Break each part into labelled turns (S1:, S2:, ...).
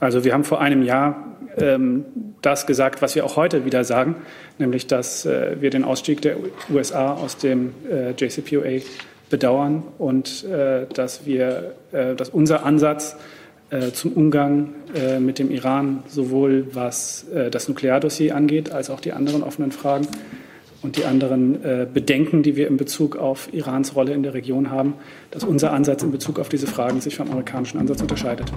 S1: Also wir haben vor einem Jahr ähm, das gesagt, was wir auch heute wieder sagen, nämlich dass äh, wir den Ausstieg der USA aus dem äh, JCPOA bedauern und äh, dass wir, äh, dass unser Ansatz äh, zum Umgang äh, mit dem Iran sowohl was das Nukleardossier angeht, als auch die anderen offenen Fragen und die anderen Bedenken, die wir in Bezug auf Irans Rolle in der Region haben, dass unser Ansatz in Bezug auf diese Fragen sich vom amerikanischen Ansatz unterscheidet.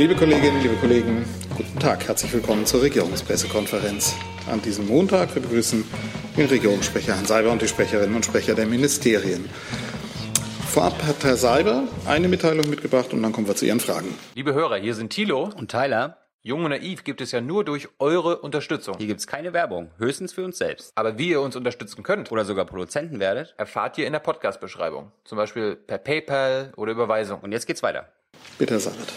S2: Liebe Kolleginnen, liebe Kollegen, guten Tag. Herzlich willkommen zur Regierungspressekonferenz. An diesem Montag wir begrüßen den Regierungssprecher Herrn Seiber und die Sprecherinnen und Sprecher der Ministerien. Vorab hat Herr Seiber eine Mitteilung mitgebracht und dann kommen wir zu Ihren Fragen.
S3: Liebe Hörer, hier sind Thilo und Tyler. Jung und naiv gibt es ja nur durch eure Unterstützung.
S4: Hier gibt es keine Werbung, höchstens für uns selbst.
S3: Aber wie ihr uns unterstützen könnt
S4: oder sogar Produzenten werdet,
S3: erfahrt ihr in der Podcast-Beschreibung. Zum Beispiel per PayPal oder Überweisung.
S4: Und jetzt geht's weiter.
S2: Bitte, Herr Sabat.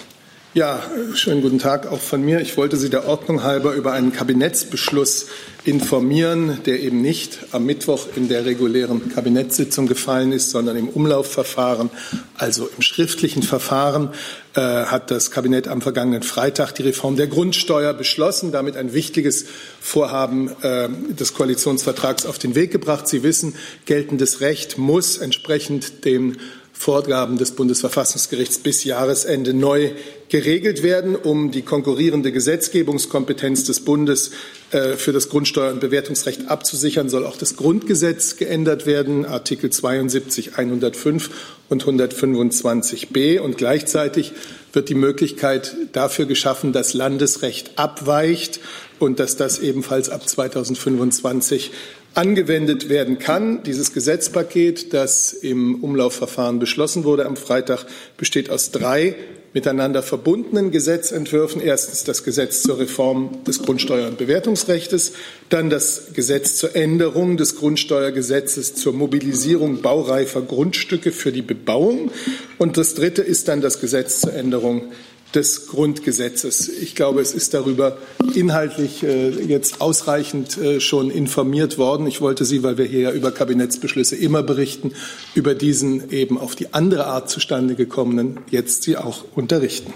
S5: Ja, schönen guten Tag auch von mir. Ich wollte Sie der Ordnung halber über einen Kabinettsbeschluss informieren, der eben nicht am Mittwoch in der regulären Kabinettssitzung gefallen ist, sondern im Umlaufverfahren, also im schriftlichen Verfahren, äh, hat das Kabinett am vergangenen Freitag die Reform der Grundsteuer beschlossen, damit ein wichtiges Vorhaben äh, des Koalitionsvertrags auf den Weg gebracht. Sie wissen, geltendes Recht muss entsprechend den Vorgaben des Bundesverfassungsgerichts bis Jahresende neu geregelt werden, um die konkurrierende Gesetzgebungskompetenz des Bundes äh, für das Grundsteuer- und Bewertungsrecht abzusichern, soll auch das Grundgesetz geändert werden, Artikel 72, 105 und 125b. Und gleichzeitig wird die Möglichkeit dafür geschaffen, dass Landesrecht abweicht und dass das ebenfalls ab 2025 angewendet werden kann. Dieses Gesetzpaket, das im Umlaufverfahren beschlossen wurde am Freitag, besteht aus drei miteinander verbundenen Gesetzentwürfen. Erstens das Gesetz zur Reform des Grundsteuer- und Bewertungsrechts, dann das Gesetz zur Änderung des Grundsteuergesetzes zur Mobilisierung baureifer Grundstücke für die Bebauung und das dritte ist dann das Gesetz zur Änderung des Grundgesetzes. Ich glaube, es ist darüber inhaltlich äh, jetzt ausreichend äh, schon informiert worden. Ich wollte Sie, weil wir hier ja über Kabinettsbeschlüsse immer berichten, über diesen eben auf die andere Art zustande gekommenen jetzt Sie auch unterrichten.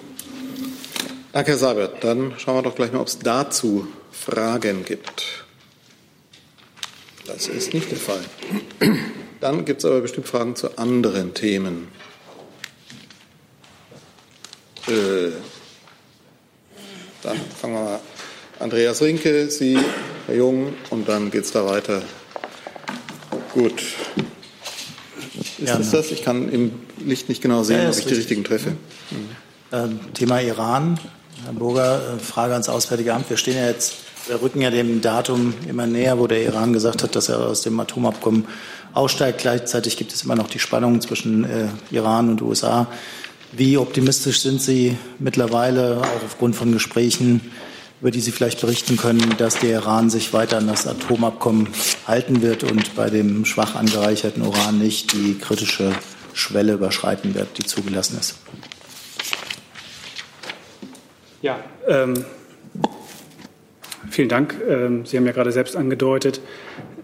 S2: Danke, Herr Seibert. Dann schauen wir doch gleich mal, ob es dazu Fragen gibt. Das ist nicht der Fall. Dann gibt es aber bestimmt Fragen zu anderen Themen. Äh, dann fangen wir mal. Andreas Rinke, Sie, Herr Jung, und dann geht es da weiter. Gut. Ist ja, das das? Ich kann im Licht nicht genau sehen, ja, ob ich die richtigen treffe.
S6: Mhm. Thema Iran. Herr Burger, äh, Frage ans Auswärtige Amt. Wir stehen ja jetzt, wir rücken ja dem Datum immer näher, wo der Iran gesagt hat, dass er aus dem Atomabkommen aussteigt. Gleichzeitig gibt es immer noch die Spannungen zwischen äh, Iran und USA. Wie optimistisch sind Sie mittlerweile, auch aufgrund von Gesprächen, über die Sie vielleicht berichten können, dass der Iran sich weiter an das Atomabkommen halten wird und bei dem schwach angereicherten Uran nicht die kritische Schwelle überschreiten wird, die zugelassen ist?
S1: Ja, ähm, vielen Dank. Ähm, Sie haben ja gerade selbst angedeutet,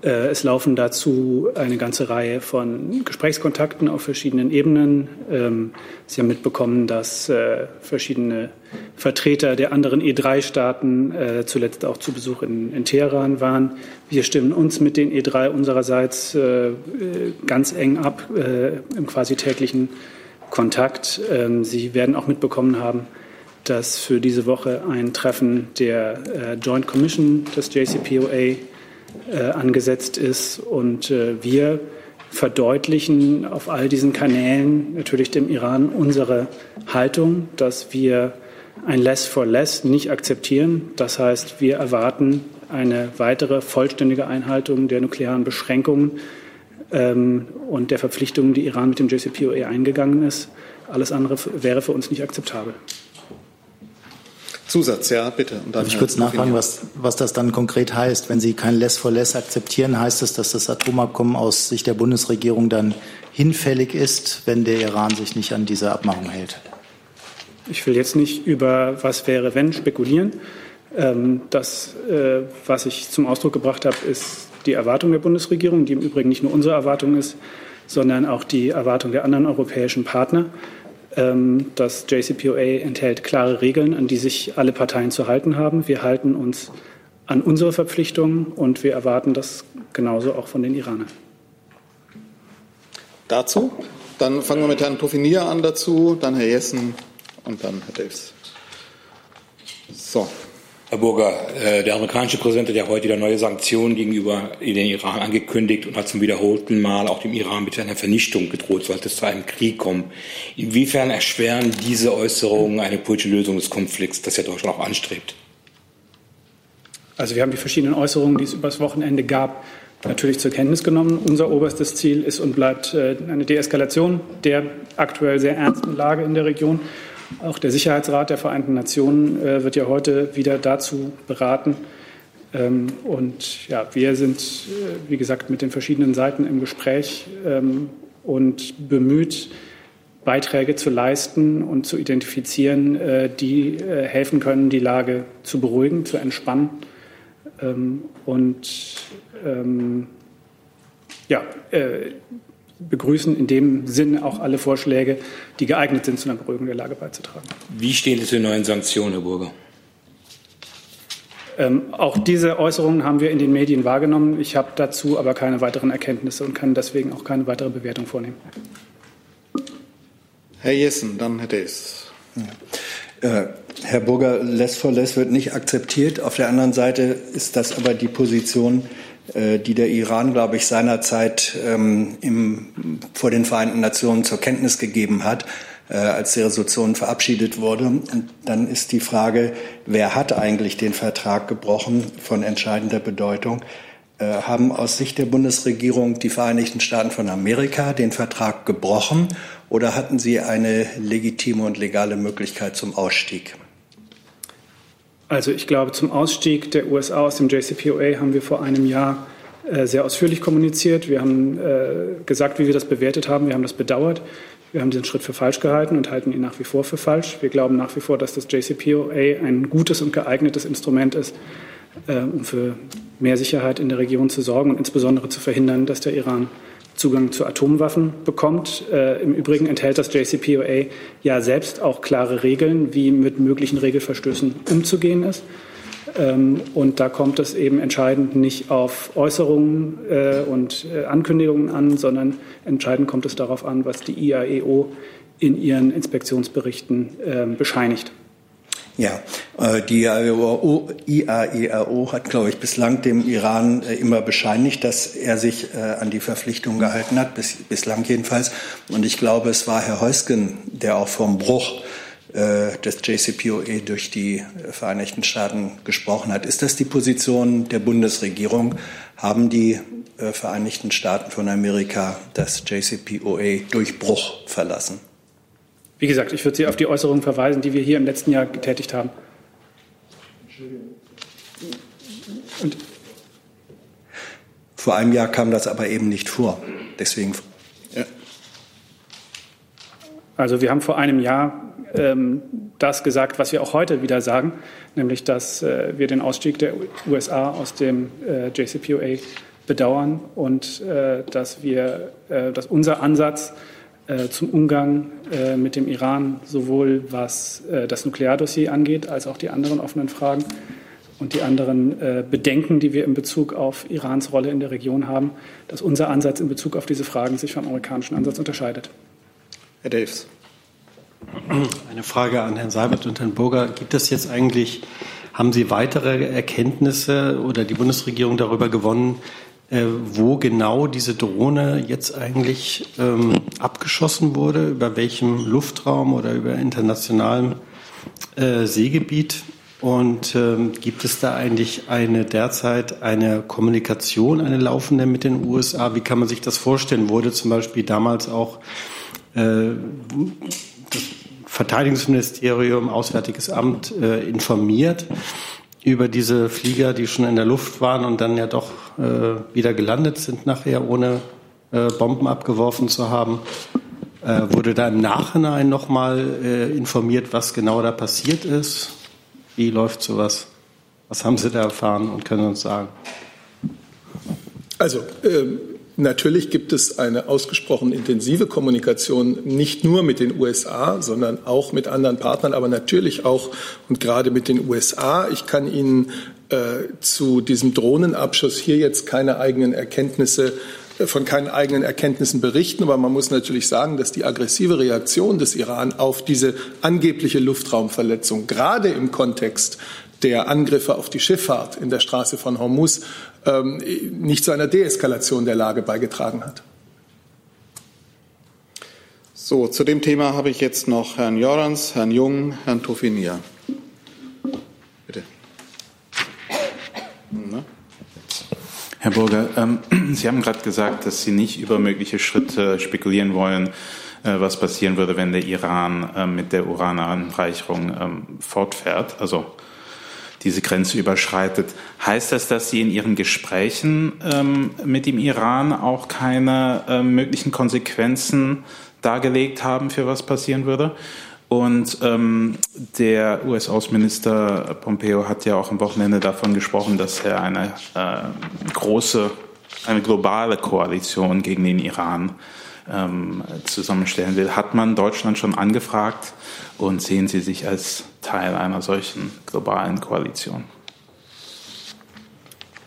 S1: äh, es laufen dazu eine ganze Reihe von Gesprächskontakten auf verschiedenen Ebenen. Ähm, Sie haben mitbekommen, dass äh, verschiedene Vertreter der anderen E3-Staaten äh, zuletzt auch zu Besuch in, Teheran waren. Wir stimmen uns mit den E3 unsererseits ganz eng ab im quasi täglichen Kontakt. Ähm, Sie werden auch mitbekommen haben, dass für diese Woche ein Treffen der Joint Commission des JCPOA äh, angesetzt ist. Und äh, wir verdeutlichen auf all diesen Kanälen natürlich dem Iran unsere Haltung, dass wir ein Less for Less nicht akzeptieren. Das heißt, wir erwarten eine weitere vollständige Einhaltung der nuklearen Beschränkungen ähm, und der Verpflichtungen, die Iran mit dem JCPOA eingegangen ist. Alles andere wäre für uns nicht akzeptabel.
S2: Zusatz, ja, bitte.
S6: Darf ich kurz nachfragen, was, was das dann konkret heißt? Wenn Sie kein Less for Less akzeptieren, heißt das, dass das Atomabkommen aus Sicht der Bundesregierung dann hinfällig ist, wenn der Iran sich nicht an diese Abmachung hält?
S1: Ich will jetzt nicht über was wäre, wenn spekulieren. Ähm, das, äh, was ich zum Ausdruck gebracht habe, ist die Erwartung der Bundesregierung, die im Übrigen nicht nur unsere Erwartung ist, sondern auch die Erwartung der anderen europäischen Partner. Ähm, das JCPOA enthält klare Regeln, an die sich alle Parteien zu halten haben. Wir halten uns an unsere Verpflichtungen und wir erwarten das genauso auch von den Iranern.
S2: Dazu? Dann fangen wir mit Herrn Tofinier an dazu, dann Herr Jessen und dann Herr Davis.
S7: So. Herr Burger, äh, der amerikanische Präsident hat ja heute wieder neue Sanktionen gegenüber den Iran angekündigt und hat zum wiederholten Mal auch dem Iran mit einer Vernichtung gedroht, sollte es zu einem Krieg kommen. Inwiefern erschweren diese Äußerungen eine politische Lösung des Konflikts, das ja Deutschland auch anstrebt?
S1: Also wir haben die verschiedenen Äußerungen, die es übers Wochenende gab, natürlich zur Kenntnis genommen. Unser oberstes Ziel ist und bleibt äh, eine Deeskalation der aktuell sehr ernsten Lage in der Region. Auch der Sicherheitsrat der Vereinten Nationen äh, wird ja heute wieder dazu beraten. Ähm, und ja, wir sind, äh, wie gesagt, mit den verschiedenen Seiten im Gespräch ähm, und bemüht, Beiträge zu leisten und zu identifizieren, äh, die äh, helfen können, die Lage zu beruhigen, zu entspannen. Ähm, und ähm, ja, äh, begrüßen in dem Sinn auch alle Vorschläge, die geeignet sind, zu einer Beruhigung der Lage beizutragen.
S7: Wie stehen Sie zu den neuen Sanktionen, Herr Burger?
S1: Ähm, auch diese Äußerungen haben wir in den Medien wahrgenommen. Ich habe dazu aber keine weiteren Erkenntnisse und kann deswegen auch keine weitere Bewertung vornehmen.
S2: Herr Jessen, dann Herr Dees.
S8: Ja. Äh, Herr Burger, less for less wird nicht akzeptiert. Auf der anderen Seite ist das aber die Position die der Iran, glaube ich, seinerzeit ähm, im, vor den Vereinten Nationen zur Kenntnis gegeben hat, äh, als die Resolution verabschiedet wurde. Und dann ist die Frage, wer hat eigentlich den Vertrag gebrochen von entscheidender Bedeutung? Äh, haben aus Sicht der Bundesregierung die Vereinigten Staaten von Amerika den Vertrag gebrochen oder hatten sie eine legitime und legale Möglichkeit zum Ausstieg?
S1: Also ich glaube, zum Ausstieg der USA aus dem JCPOA haben wir vor einem Jahr äh, sehr ausführlich kommuniziert. Wir haben äh, gesagt, wie wir das bewertet haben. Wir haben das bedauert. Wir haben diesen Schritt für falsch gehalten und halten ihn nach wie vor für falsch. Wir glauben nach wie vor, dass das JCPOA ein gutes und geeignetes Instrument ist, äh, um für mehr Sicherheit in der Region zu sorgen und insbesondere zu verhindern, dass der Iran Zugang zu Atomwaffen bekommt. Äh, Im Übrigen enthält das JCPOA ja selbst auch klare Regeln, wie mit möglichen Regelverstößen umzugehen ist. Ähm, und da kommt es eben entscheidend nicht auf Äußerungen äh, und äh, Ankündigungen an, sondern entscheidend kommt es darauf an, was die IAEO in ihren Inspektionsberichten äh, bescheinigt.
S8: Ja, äh, die IAEO, IAEO hat, glaube ich, bislang dem Iran äh, immer bescheinigt, dass er sich äh, an die Verpflichtungen gehalten hat, bis, bislang jedenfalls. Und ich glaube, es war Herr Heusgen, der auch vom Bruch des JCPOA durch die Vereinigten Staaten gesprochen hat. Ist das die Position der Bundesregierung? Haben die Vereinigten Staaten von Amerika das JCPOA durch Bruch verlassen?
S1: Wie gesagt, ich würde Sie auf die Äußerungen verweisen, die wir hier im letzten Jahr getätigt haben.
S8: Und vor einem Jahr kam das aber eben nicht vor. Deswegen. Ja.
S1: Also wir haben vor einem Jahr ähm, das gesagt, was wir auch heute wieder sagen, nämlich dass äh, wir den Ausstieg der USA aus dem äh, JCPOA bedauern und äh, dass wir, äh, dass unser Ansatz zum Umgang äh, mit dem Iran, sowohl was äh, das Nukleardossier angeht, als auch die anderen offenen Fragen und die anderen äh, Bedenken, die wir in Bezug auf Irans Rolle in der Region haben, dass unser Ansatz in Bezug auf diese Fragen sich vom amerikanischen Ansatz unterscheidet.
S2: Herr Davis.
S9: Eine Frage an Herrn Seibert und Herrn Burger. Gibt es jetzt eigentlich, haben Sie weitere Erkenntnisse oder die Bundesregierung darüber gewonnen, äh, wo genau diese Drohne jetzt eigentlich ähm, abgeschossen wurde, über welchem Luftraum oder über internationalem äh, Seegebiet. Und ähm, gibt es da eigentlich eine derzeit eine Kommunikation, eine laufende mit den USA? Wie kann man sich das vorstellen? Wurde zum Beispiel damals auch äh, das Verteidigungsministerium, Auswärtiges Amt äh, informiert? Über diese Flieger, die schon in der Luft waren und dann ja doch äh, wieder gelandet sind nachher, ohne äh, Bomben abgeworfen zu haben. Äh, wurde da im Nachhinein nochmal äh, informiert, was genau da passiert ist? Wie läuft sowas? Was haben Sie da erfahren und können uns sagen?
S5: Also, ähm, Natürlich gibt es eine ausgesprochen intensive Kommunikation nicht nur mit den USA, sondern auch mit anderen Partnern, aber natürlich auch und gerade mit den USA. Ich kann Ihnen äh, zu diesem Drohnenabschuss hier jetzt keine eigenen Erkenntnisse äh, von keinen eigenen Erkenntnissen berichten, aber man muss natürlich sagen, dass die aggressive Reaktion des Iran auf diese angebliche Luftraumverletzung gerade im Kontext der Angriffe auf die Schifffahrt in der Straße von Hormuz ähm, nicht zu einer Deeskalation der Lage beigetragen hat.
S2: So, zu dem Thema habe ich jetzt noch Herrn Jorans, Herrn Jung, Herrn Tofinia. Bitte.
S10: Na? Herr Burger, ähm, Sie haben gerade gesagt, dass Sie nicht über mögliche Schritte spekulieren wollen, äh, was passieren würde, wenn der Iran äh, mit der Urananreicherung ähm, fortfährt. Also diese Grenze überschreitet. Heißt das, dass Sie in Ihren Gesprächen ähm, mit dem Iran auch keine ähm, möglichen Konsequenzen dargelegt haben, für was passieren würde? Und ähm, der US-Außenminister Pompeo hat ja auch am Wochenende davon gesprochen, dass er eine äh, große, eine globale Koalition gegen den Iran ähm, zusammenstellen will. Hat man Deutschland schon angefragt und sehen Sie sich als Teil einer solchen globalen Koalition?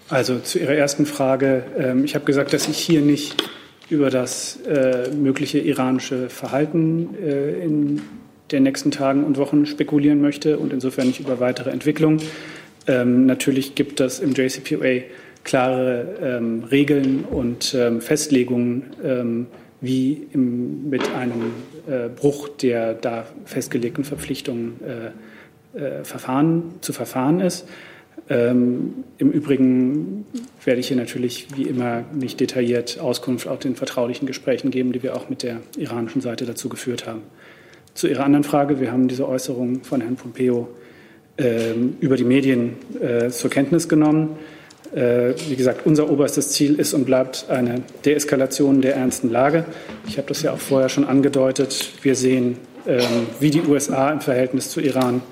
S1: Also zu Ihrer ersten Frage. Ähm, ich habe gesagt, dass ich hier nicht über das äh, mögliche iranische Verhalten äh, in den nächsten Tagen und Wochen spekulieren möchte und insofern nicht über weitere Entwicklungen. Ähm, natürlich gibt es im JCPOA klare ähm, Regeln und Festlegungen, wie im, mit einem äh, Bruch der da festgelegten Verpflichtungen äh, äh, verfahren, zu verfahren ist. Ähm, Im Übrigen werde ich hier natürlich wie immer nicht detailliert Auskunft auf den vertraulichen Gesprächen geben, die wir auch mit der iranischen Seite dazu geführt haben. Zu Ihrer anderen Frage, wir haben diese Äußerung von Herrn Pompeo ähm, über die Medien äh, zur Kenntnis genommen. Äh, wie gesagt, unser oberstes Ziel ist und bleibt eine Deeskalation der ernsten Lage. Ich habe das ja auch vorher schon angedeutet. Wir sehen, ähm, wie die USA im Verhältnis zu Iran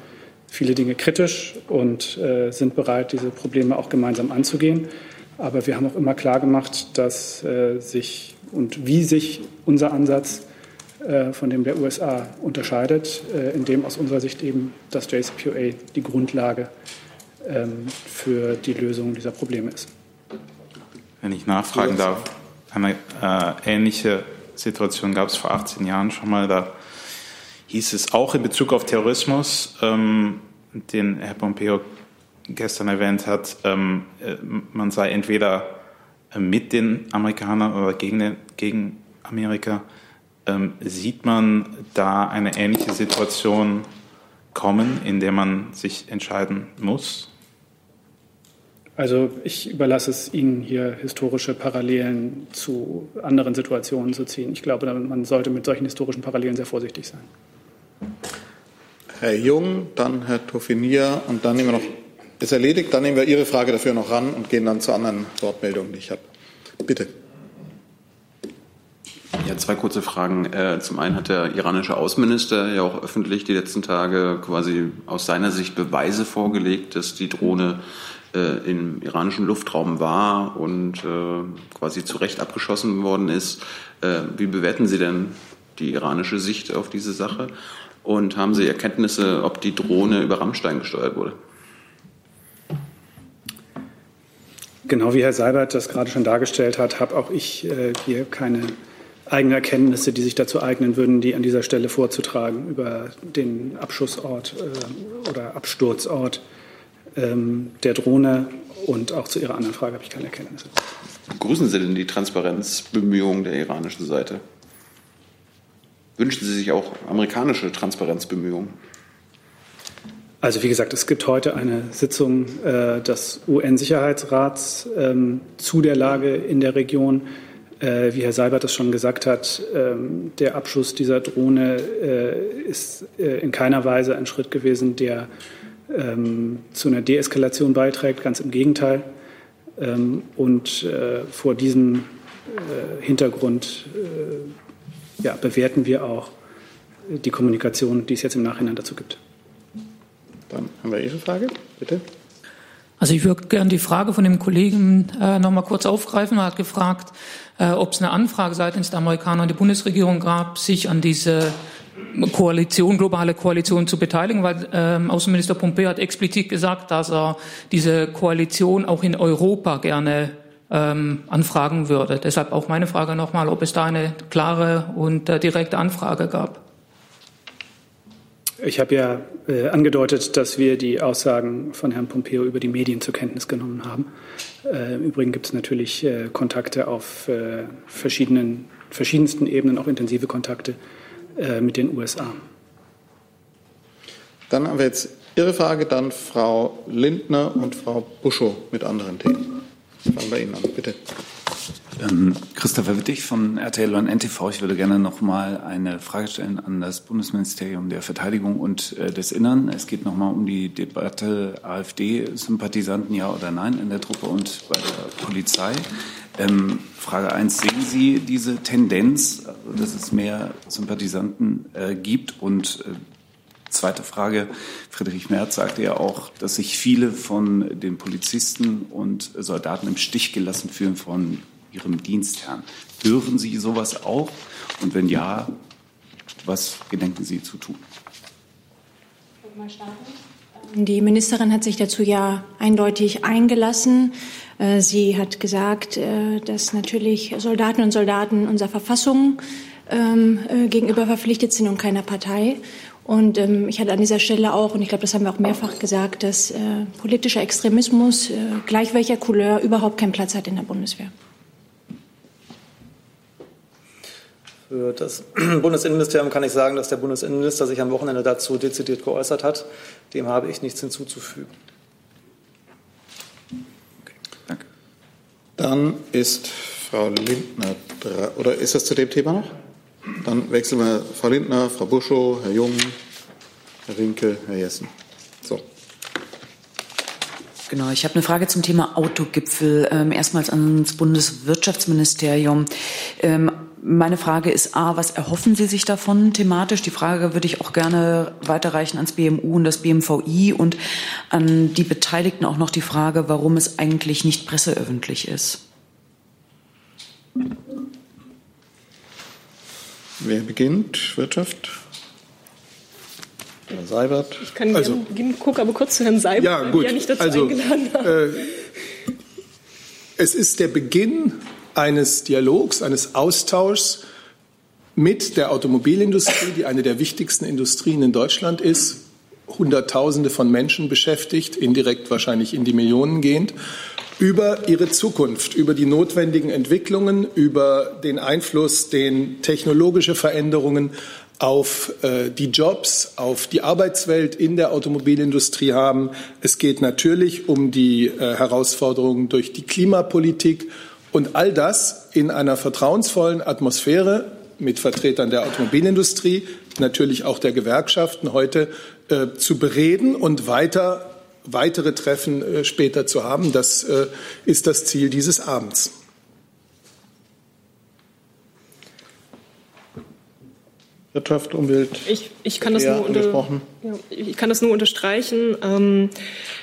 S1: viele Dinge kritisch und äh, sind bereit, diese Probleme auch gemeinsam anzugehen. Aber wir haben auch immer klar gemacht, dass äh, sich und wie sich unser Ansatz von dem der USA unterscheidet, indem aus unserer Sicht eben das JCPOA die Grundlage ist für die Lösung dieser Probleme ist.
S10: Wenn ich nachfragen darf, eine äh, ähnliche Situation gab es vor 18 Jahren schon mal. Da hieß es auch in Bezug auf Terrorismus, ähm, den Herr Pompeo gestern erwähnt hat, ähm, äh, man sei entweder äh, mit den Amerikanern oder gegen, den, gegen Amerika. Ähm, sieht man da eine ähnliche Situation kommen, in der man sich entscheiden muss?
S1: Also ich überlasse es Ihnen hier historische Parallelen zu anderen Situationen zu ziehen. Ich glaube, man sollte mit solchen historischen Parallelen sehr vorsichtig sein.
S2: Herr Jung, dann Herr Toffinier und dann nehmen wir noch, ist erledigt, dann nehmen wir Ihre Frage dafür noch ran und gehen dann zu anderen Wortmeldungen, die ich habe. Bitte.
S11: Ja, zwei kurze Fragen. Äh, zum einen hat der iranische Außenminister ja auch öffentlich die letzten Tage quasi aus seiner Sicht Beweise vorgelegt, dass die Drohne äh, im iranischen Luftraum war und äh, quasi zu Recht abgeschossen worden ist. Äh, wie bewerten Sie denn die iranische Sicht auf diese Sache? Und haben Sie Erkenntnisse, ob die Drohne über Rammstein gesteuert wurde?
S1: Genau wie Herr Seibert das gerade schon dargestellt hat, habe auch ich äh, hier keine eigenen Erkenntnisse, die sich dazu eignen würden, die an dieser Stelle vorzutragen über den Abschussort äh, oder Absturzort ähm, der Drohne und auch zu Ihrer anderen Frage habe ich keine Erkenntnisse.
S11: Begrüßen Sie denn die Transparenzbemühungen der iranischen Seite? Wünschen Sie sich auch amerikanische Transparenzbemühungen?
S1: Also wie gesagt, es gibt heute eine Sitzung äh, des UN-Sicherheitsrats ähm, zu der Lage in der Region. Äh, wie Herr Seibert das schon gesagt hat, ähm, der Abschuss dieser Drohne äh, ist äh, in keiner Weise ein Schritt gewesen, der ähm, zu einer Deeskalation beiträgt, ganz im Gegenteil. Ähm, und äh, vor diesem äh, Hintergrund äh, ja, bewerten wir auch die Kommunikation, die es jetzt im Nachhinein dazu gibt.
S2: Dann haben wir Ihre Frage, bitte.
S12: Also ich würde gerne die Frage von dem Kollegen äh, noch mal kurz aufgreifen. Er hat gefragt, äh, ob es eine Anfrage seitens der Amerikaner und der Bundesregierung gab, sich an diese Koalition, globale Koalition zu beteiligen, weil ähm, Außenminister Pompeo hat explizit gesagt, dass er diese Koalition auch in Europa gerne ähm, anfragen würde. Deshalb auch meine Frage nochmal, ob es da eine klare und äh, direkte Anfrage gab.
S1: Ich habe ja äh, angedeutet, dass wir die Aussagen von Herrn Pompeo über die Medien zur Kenntnis genommen haben. Äh, Im Übrigen gibt es natürlich äh, Kontakte auf äh, verschiedenen, verschiedensten Ebenen, auch intensive Kontakte äh, mit den USA.
S2: Dann haben wir jetzt Ihre Frage, dann Frau Lindner und Frau Buschow mit anderen Themen. Fangen wir Ihnen an, bitte.
S13: Ähm, Christopher Wittig von RTL und NTV. Ich würde gerne noch mal eine Frage stellen an das Bundesministerium der Verteidigung und äh, des Innern. Es geht noch mal um die Debatte AfD-Sympathisanten, ja oder nein, in der Truppe und bei der Polizei. Ähm, Frage 1, sehen Sie diese Tendenz, dass es mehr Sympathisanten äh, gibt? Und äh, zweite Frage, Friedrich Merz sagte ja auch, dass sich viele von den Polizisten und Soldaten im Stich gelassen fühlen von Ihrem Dienstherrn. Hören Sie sowas auch? Und wenn ja, was gedenken Sie zu tun?
S14: Die Ministerin hat sich dazu ja eindeutig eingelassen. Äh, sie hat gesagt, äh, dass natürlich Soldaten und Soldaten unserer Verfassung ähm, äh, gegenüber verpflichtet sind und keiner Partei. Und ähm, ich hatte an dieser Stelle auch, und ich glaube, das haben wir auch mehrfach gesagt, dass äh, politischer Extremismus, äh, gleich welcher Couleur, überhaupt keinen Platz hat in der Bundeswehr.
S15: Für das Bundesinnenministerium kann ich sagen, dass der Bundesinnenminister sich am Wochenende dazu dezidiert geäußert hat. Dem habe ich nichts hinzuzufügen.
S2: Okay, danke. Dann ist Frau Lindner dran. Oder ist das zu dem Thema noch? Dann wechseln wir Frau Lindner, Frau Buschow, Herr Jung, Herr Rinke, Herr Jessen. So.
S16: Genau, ich habe eine Frage zum Thema Autogipfel. Ähm, erstmals ans Bundeswirtschaftsministerium. Ähm, meine Frage ist A, was erhoffen Sie sich davon thematisch? Die Frage würde ich auch gerne weiterreichen ans BMU und das BMVI und an die Beteiligten auch noch die Frage, warum es eigentlich nicht presseöffentlich ist.
S2: Wer beginnt? Wirtschaft? Herr Seibert.
S17: Ich kann also, gerne beginnen, gucke aber kurz zu Herrn Seibert,
S5: ja, gut.
S17: ja nicht dazu
S5: also,
S17: eingeladen haben.
S5: Äh, es ist der Beginn eines Dialogs, eines Austauschs mit der Automobilindustrie, die eine der wichtigsten Industrien in Deutschland ist, Hunderttausende von Menschen beschäftigt, indirekt wahrscheinlich in die Millionen gehend, über ihre Zukunft, über die notwendigen Entwicklungen, über den Einfluss, den technologische Veränderungen auf äh, die Jobs, auf die Arbeitswelt in der Automobilindustrie haben. Es geht natürlich um die äh, Herausforderungen durch die Klimapolitik und all das in einer vertrauensvollen Atmosphäre mit Vertretern der Automobilindustrie, natürlich auch der Gewerkschaften heute äh, zu bereden und weiter, weitere Treffen äh, später zu haben. Das äh, ist das Ziel dieses Abends.
S2: Wirtschaft, Umwelt.
S17: Ich, ich, kann, das nur unter, ja, ich kann das nur unterstreichen. Ähm,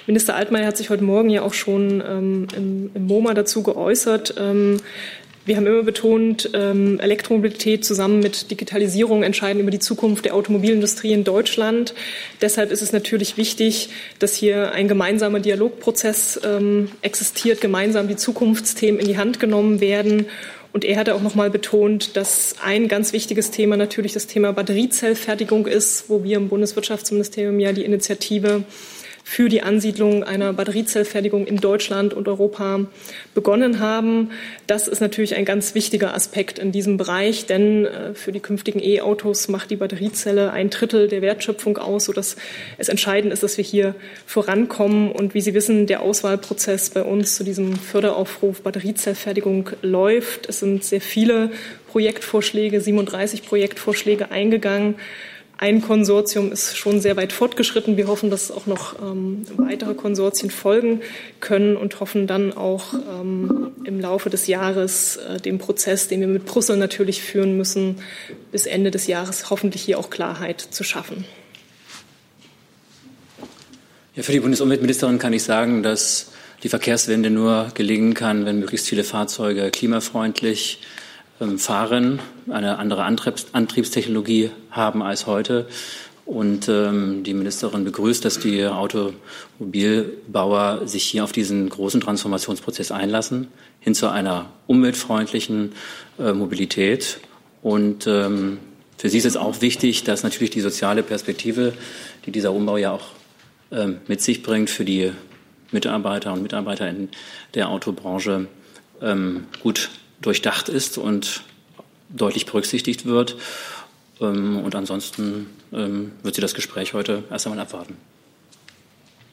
S17: Minister Altmaier hat sich heute Morgen ja auch schon ähm, im, im, MoMA dazu geäußert. Ähm, wir haben immer betont, ähm, Elektromobilität zusammen mit Digitalisierung entscheiden über die Zukunft der Automobilindustrie in Deutschland. Deshalb ist es natürlich wichtig, dass hier ein gemeinsamer Dialogprozess ähm, existiert, gemeinsam die Zukunftsthemen in die Hand genommen werden und er hatte auch noch mal betont, dass ein ganz wichtiges Thema natürlich das Thema Batteriezellfertigung ist, wo wir im Bundeswirtschaftsministerium ja die Initiative für die Ansiedlung einer Batteriezellfertigung in Deutschland und Europa begonnen haben. Das ist natürlich ein ganz wichtiger Aspekt in diesem Bereich, denn äh, für die künftigen E-Autos macht die Batteriezelle ein Drittel der Wertschöpfung aus, sodass es entscheidend ist, dass wir hier vorankommen. Und wie Sie wissen, der Auswahlprozess bei uns zu diesem Förderaufruf Batteriezellfertigung läuft. Es sind sehr viele Projektvorschläge, 37 Projektvorschläge eingegangen. Ein Konsortium ist schon sehr weit fortgeschritten. Wir hoffen, dass auch noch ähm, weitere Konsortien folgen können und hoffen dann auch ähm, im Laufe des Jahres äh, den Prozess, den wir mit Brüssel natürlich führen müssen, bis Ende des Jahres hoffentlich hier auch Klarheit zu schaffen.
S18: Ja, für die Bundesumweltministerin kann ich sagen, dass die Verkehrswende nur gelingen kann, wenn möglichst viele Fahrzeuge klimafreundlich ähm, fahren, eine andere Antriebs Antriebstechnologie haben als heute. Und ähm, die Ministerin begrüßt, dass die Automobilbauer sich hier auf diesen großen Transformationsprozess einlassen, hin zu einer umweltfreundlichen äh, Mobilität. Und ähm, für sie ist es auch wichtig, dass natürlich die soziale Perspektive, die dieser Umbau ja auch ähm, mit sich bringt, für die Mitarbeiter und Mitarbeiter in der Autobranche ähm, gut durchdacht ist und deutlich berücksichtigt wird. Ähm, und ansonsten ähm, wird sie das Gespräch heute erst einmal abwarten.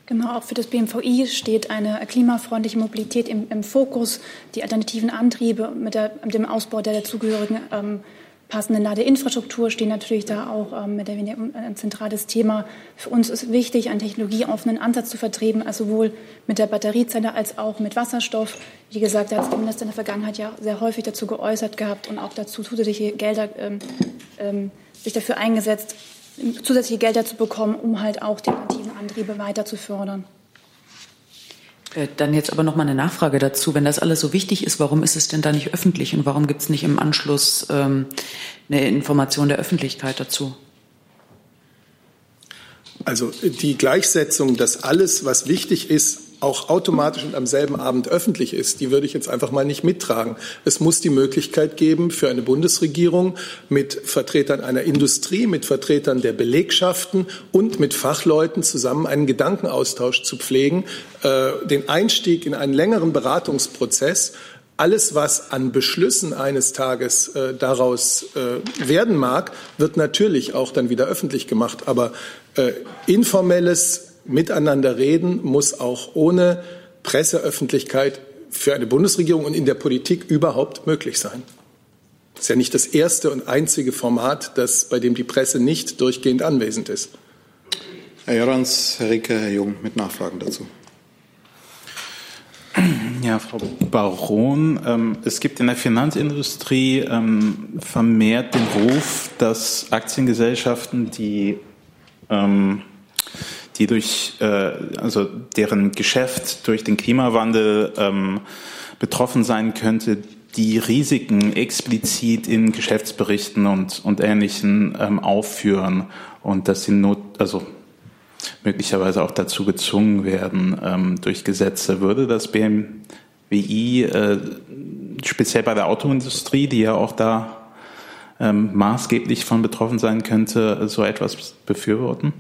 S19: Genau, auch für das BMVI steht eine klimafreundliche Mobilität im, im Fokus, die alternativen Antriebe mit, der, mit, dem Ausbau der dazugehörigen ähm, passenden Ladeinfrastruktur stehen natürlich da auch ähm, mit der weniger ein zentrales Thema. Für uns ist wichtig, einen technologieoffenen Ansatz zu vertreten, also sowohl mit der Batteriezelle als auch mit Wasserstoff. Wie gesagt, da hat sich Minister in der Vergangenheit ja sehr häufig dazu geäußert gehabt und auch dazu zusätzliche Gelder ähm, ähm, sich dafür eingesetzt, zusätzliche Gelder zu bekommen, um halt auch die alternativen Antriebe weiter zu fördern.
S16: Äh, dann jetzt aber noch mal eine Nachfrage dazu. Wenn das alles so wichtig ist, warum ist es denn da nicht öffentlich und warum gibt es nicht im Anschluss ähm, eine Information der Öffentlichkeit dazu?
S5: Also die Gleichsetzung, dass alles, was wichtig ist, auch automatisch und am selben Abend öffentlich ist, die würde ich jetzt einfach mal nicht mittragen. Es muss die Möglichkeit geben für eine Bundesregierung mit Vertretern einer Industrie, mit Vertretern der Belegschaften und mit Fachleuten zusammen einen Gedankenaustausch zu pflegen, äh, den Einstieg in einen längeren Beratungsprozess alles, was an Beschlüssen eines Tages äh, daraus äh, werden mag, wird natürlich auch dann wieder öffentlich gemacht. Aber äh, informelles Miteinander reden muss auch ohne Presseöffentlichkeit für eine Bundesregierung und in der Politik überhaupt möglich sein. Das ist ja nicht das erste und einzige Format, das, bei dem die Presse nicht durchgehend anwesend ist.
S2: Herr Jorans, Herr Ricke, Herr Jung mit Nachfragen dazu.
S10: Ja, Frau Baron, ähm, es gibt in der Finanzindustrie ähm, vermehrt den Ruf, dass Aktiengesellschaften, die ähm, die durch, äh, also deren Geschäft durch den Klimawandel ähm, betroffen sein könnte, die Risiken explizit in Geschäftsberichten und, und Ähnlichen ähm, aufführen und dass sie not, also möglicherweise auch dazu gezwungen werden ähm, durch Gesetze. Würde das BMWI äh, speziell bei der Autoindustrie, die ja auch da ähm, maßgeblich von betroffen sein könnte, so etwas befürworten?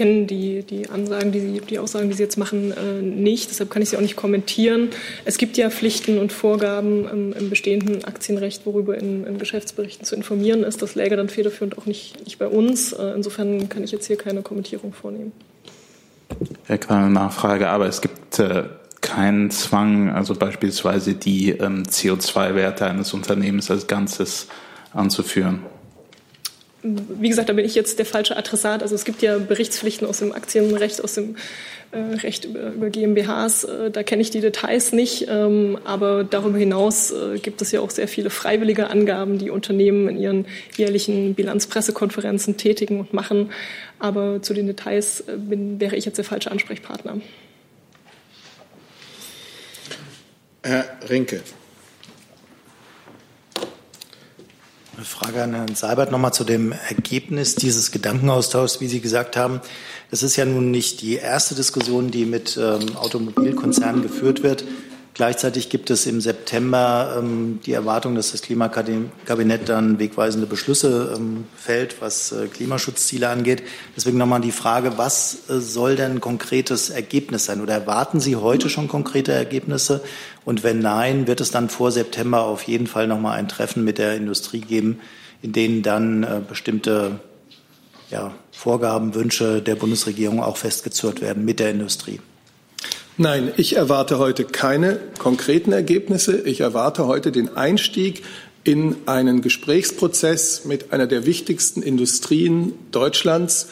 S17: Kenne die, die Ansagen, die, Sie, die Aussagen, die Sie jetzt machen, äh, nicht. Deshalb kann ich sie auch nicht kommentieren. Es gibt ja Pflichten und Vorgaben im, im bestehenden Aktienrecht, worüber in, in, Geschäftsberichten zu informieren ist. Das läge dann federführend auch nicht, nicht bei uns. Äh, insofern kann ich jetzt hier keine Kommentierung vornehmen.
S10: Ja, kleine Nachfrage, aber es gibt äh, keinen Zwang, also beispielsweise die ähm, CO2-Werte eines Unternehmens als Ganzes anzuführen
S17: wie gesagt, da bin ich jetzt der falsche Adressat. Also es gibt ja Berichtspflichten aus dem Aktienrecht, aus dem äh, Recht über, über GmbHs. Äh, da kenne ich die Details nicht. Ähm, aber darüber hinaus äh, gibt es ja auch sehr viele freiwillige Angaben, die Unternehmen in ihren jährlichen Bilanzpressekonferenzen tätigen und machen. Aber zu den Details äh, bin, wäre ich jetzt der falsche Ansprechpartner.
S2: Herr Rinke.
S6: Eine Frage an Herrn Seibert nochmal zu dem Ergebnis dieses Gedankenaustauschs, wie Sie gesagt haben. Das ist ja nun nicht die erste Diskussion, die mit ähm, Automobilkonzernen geführt wird. Gleichzeitig gibt es im September ähm, die Erwartung, dass das Klimakabinett dann wegweisende Beschlüsse ähm, fällt, was äh, Klimaschutzziele angeht. Deswegen nochmal die Frage, was äh, soll denn konkretes Ergebnis sein? Oder erwarten Sie heute schon konkrete Ergebnisse? Und wenn nein, wird es dann vor September auf jeden Fall nochmal ein Treffen mit der Industrie geben, in denen dann äh, bestimmte ja, Vorgaben, Wünsche der Bundesregierung auch festgezurrt werden mit der Industrie?
S5: Nein, ich erwarte heute keine konkreten Ergebnisse. Ich erwarte heute den Einstieg in einen Gesprächsprozess mit einer der wichtigsten Industrien Deutschlands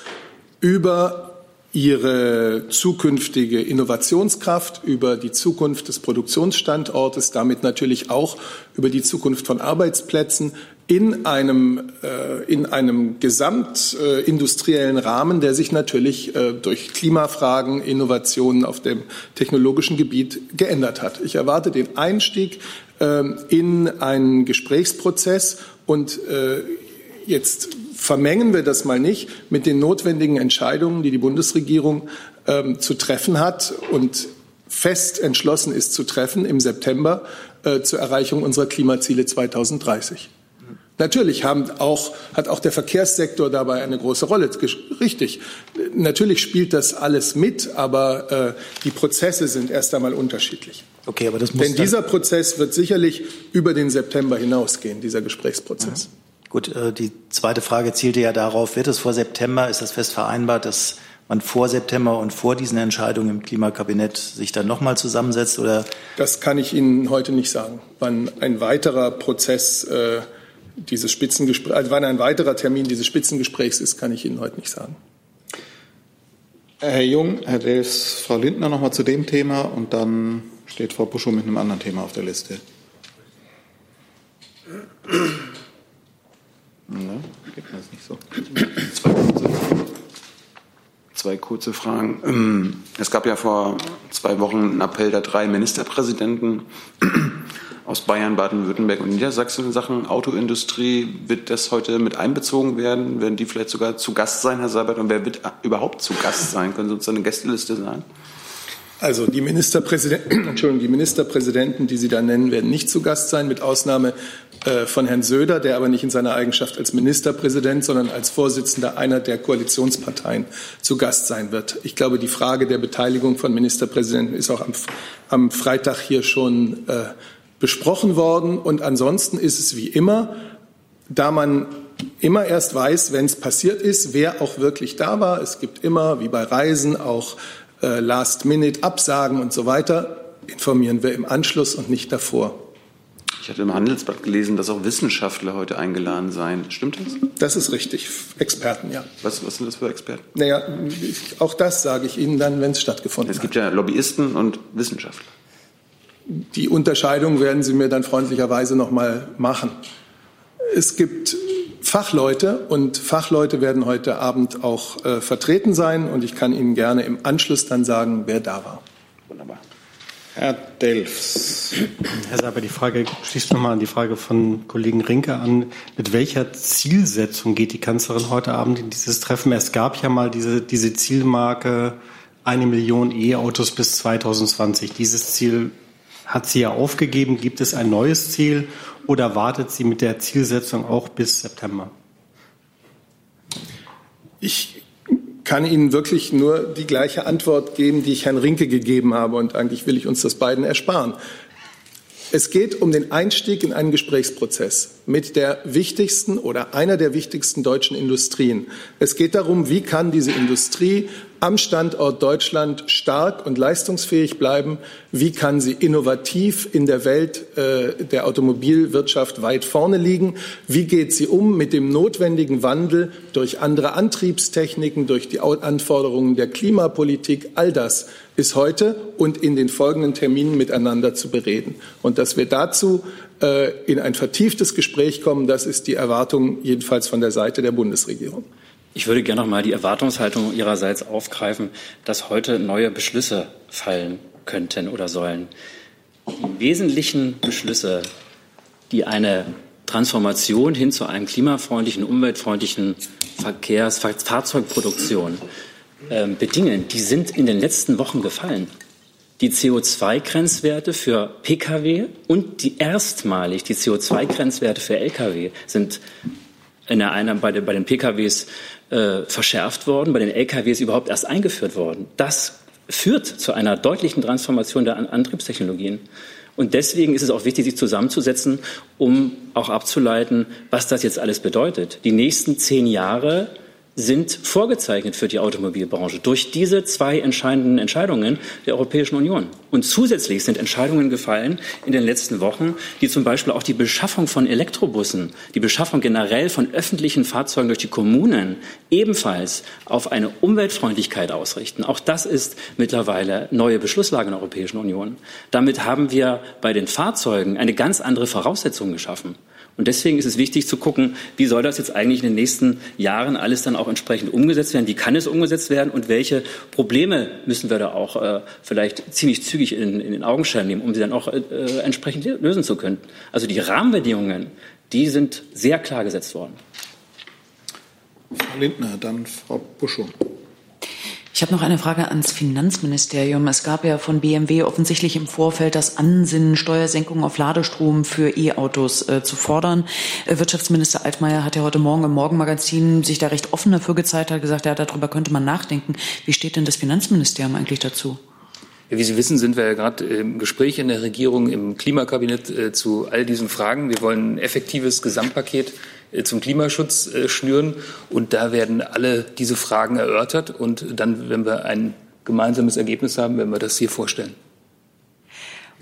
S5: über ihre zukünftige Innovationskraft, über die Zukunft des Produktionsstandortes, damit natürlich auch über die Zukunft von Arbeitsplätzen, in einem, äh, in einem gesamtindustriellen äh, Rahmen, der sich natürlich äh, durch Klimafragen, Innovationen auf dem technologischen Gebiet geändert hat. Ich erwarte den Einstieg äh, in einen Gesprächsprozess und äh, jetzt vermengen wir das mal nicht mit den notwendigen Entscheidungen, die die Bundesregierung ähm, zu treffen hat und fest entschlossen ist zu treffen im September äh, zur Erreichung unserer Klimaziele 2030. Natürlich haben auch, hat auch der Verkehrssektor dabei eine große Rolle. Richtig. Natürlich spielt das alles mit, aber äh, die Prozesse sind erst einmal unterschiedlich.
S6: Okay, aber das muss
S5: Denn dieser Prozess wird sicherlich über den September hinausgehen, dieser Gesprächsprozess.
S6: Ja. Gut, äh, die zweite Frage zielte ja darauf, wird es vor September, ist das fest vereinbart, dass man vor September und vor diesen Entscheidungen im Klimakabinett sich dann nochmal zusammensetzt? Oder?
S5: Das kann ich Ihnen heute nicht sagen, wann ein weiterer Prozess äh, dieses Spitzengesprächs, also wann ein weiterer Termin dieses Spitzengesprächs ist, kann ich Ihnen heute nicht sagen.
S2: Herr Jung, Herr Dels, Frau Lindner noch mal zu dem Thema und dann steht Frau Buschow mit einem anderen Thema auf der Liste.
S11: Ne, geht das nicht so. Zwei kurze, zwei kurze Fragen. Ähm, es gab ja vor zwei Wochen einen Appell der drei Ministerpräsidenten aus Bayern, Baden-Württemberg und Niedersachsen in Sachen Autoindustrie. Wird das heute mit einbezogen werden? Werden die vielleicht sogar zu Gast sein, Herr Seibert? Und wer wird überhaupt zu Gast sein? Können Sie uns eine Gästeliste sein?
S5: Also die Ministerpräsidenten, Entschuldigung, die Ministerpräsidenten, die Sie da nennen, werden nicht zu Gast sein, mit Ausnahme äh, von Herrn Söder, der aber nicht in seiner Eigenschaft als Ministerpräsident, sondern als Vorsitzender einer der Koalitionsparteien zu Gast sein wird. Ich glaube, die Frage der Beteiligung von Ministerpräsidenten ist auch am, am Freitag hier schon äh, besprochen worden. Und ansonsten ist es wie immer, da man immer erst weiß, wenn es passiert ist, wer auch wirklich da war. Es gibt immer, wie bei Reisen, auch äh, Last-Minute-Absagen und so weiter. Informieren wir im Anschluss und nicht davor.
S11: Ich hatte im Handelsblatt gelesen, dass auch Wissenschaftler heute eingeladen seien. Stimmt das?
S5: Das ist richtig. Experten, ja.
S11: Was, was sind das für Experten?
S5: Naja, auch das sage ich Ihnen dann, wenn es stattgefunden hat.
S11: Es gibt ja Lobbyisten und Wissenschaftler.
S5: Die Unterscheidung werden Sie mir dann freundlicherweise noch mal machen. Es gibt Fachleute und Fachleute werden heute Abend auch äh, vertreten sein und ich kann Ihnen gerne im Anschluss dann sagen, wer da war.
S11: Wunderbar.
S2: Herr Delfs.
S9: Herr Saber, die Frage schließt nochmal an die Frage von Kollegen Rinke an. Mit welcher Zielsetzung geht die Kanzlerin heute Abend in dieses Treffen? Es gab ja mal diese, diese Zielmarke, eine Million E-Autos bis 2020. Dieses Ziel hat sie ja aufgegeben. Gibt es ein neues Ziel oder wartet sie mit der Zielsetzung auch bis September?
S5: Ich kann Ihnen wirklich nur die gleiche Antwort geben, die ich Herrn Rinke gegeben habe. Und eigentlich will ich uns das beiden ersparen. Es geht um den Einstieg in einen Gesprächsprozess mit der wichtigsten oder einer der wichtigsten deutschen Industrien. Es geht darum, wie kann diese Industrie am Standort Deutschland stark und leistungsfähig bleiben? Wie kann sie innovativ in der Welt äh, der Automobilwirtschaft weit vorne liegen? Wie geht sie um mit dem notwendigen Wandel durch andere Antriebstechniken, durch die Anforderungen der Klimapolitik? All das ist heute und in den folgenden Terminen miteinander zu bereden. Und dass wir dazu in ein vertieftes Gespräch kommen, das ist die Erwartung jedenfalls von der Seite der Bundesregierung.
S18: Ich würde gerne noch mal die Erwartungshaltung Ihrerseits aufgreifen, dass heute neue Beschlüsse fallen könnten oder sollen. Die wesentlichen Beschlüsse, die eine Transformation hin zu einem klimafreundlichen, umweltfreundlichen Verkehrs-, Fahrzeugproduktion äh, bedingen, die sind in den letzten Wochen gefallen. Die CO2-Grenzwerte für Pkw und die erstmalig die CO2-Grenzwerte für Lkw sind in der einer, bei, den, bei den PKWs äh, verschärft worden, bei den LKWs überhaupt erst eingeführt worden. Das führt zu einer deutlichen Transformation der Antriebstechnologien. Und deswegen ist es auch wichtig, sich zusammenzusetzen, um auch abzuleiten, was das jetzt alles bedeutet. Die nächsten zehn Jahre sind vorgezeichnet für die Automobilbranche durch diese zwei entscheidenden Entscheidungen der Europäischen Union. Und zusätzlich sind Entscheidungen gefallen in den letzten Wochen, die zum Beispiel auch die Beschaffung von Elektrobussen, die Beschaffung generell von öffentlichen Fahrzeugen durch die Kommunen ebenfalls auf eine Umweltfreundlichkeit ausrichten. Auch das ist mittlerweile neue Beschlusslage in der Europäischen Union. Damit haben wir bei den Fahrzeugen eine ganz andere Voraussetzung geschaffen. Und deswegen ist es wichtig zu gucken, wie soll das jetzt eigentlich in den nächsten Jahren alles dann auch entsprechend umgesetzt werden? Wie kann es umgesetzt werden? Und welche Probleme müssen wir da auch äh, vielleicht ziemlich zügig in, in den Augenschein nehmen, um sie dann auch äh, entsprechend lösen zu können? Also die Rahmenbedingungen, die sind sehr klar gesetzt worden.
S2: Frau Lindner, dann Frau Buschow.
S16: Ich habe noch eine Frage ans Finanzministerium. Es gab ja von BMW offensichtlich im Vorfeld das Ansinnen, Steuersenkungen auf Ladestrom für E-Autos äh, zu fordern. Äh, Wirtschaftsminister Altmaier hat ja heute Morgen im Morgenmagazin sich da recht offen dafür gezeigt, hat gesagt, ja, darüber könnte man nachdenken. Wie steht denn das Finanzministerium eigentlich dazu?
S20: Wie Sie wissen, sind wir ja gerade im Gespräch in der Regierung, im Klimakabinett äh, zu all diesen Fragen. Wir wollen ein effektives Gesamtpaket zum Klimaschutz äh, schnüren. Und da werden alle diese Fragen erörtert. Und dann, wenn wir ein gemeinsames Ergebnis haben, werden wir das hier vorstellen.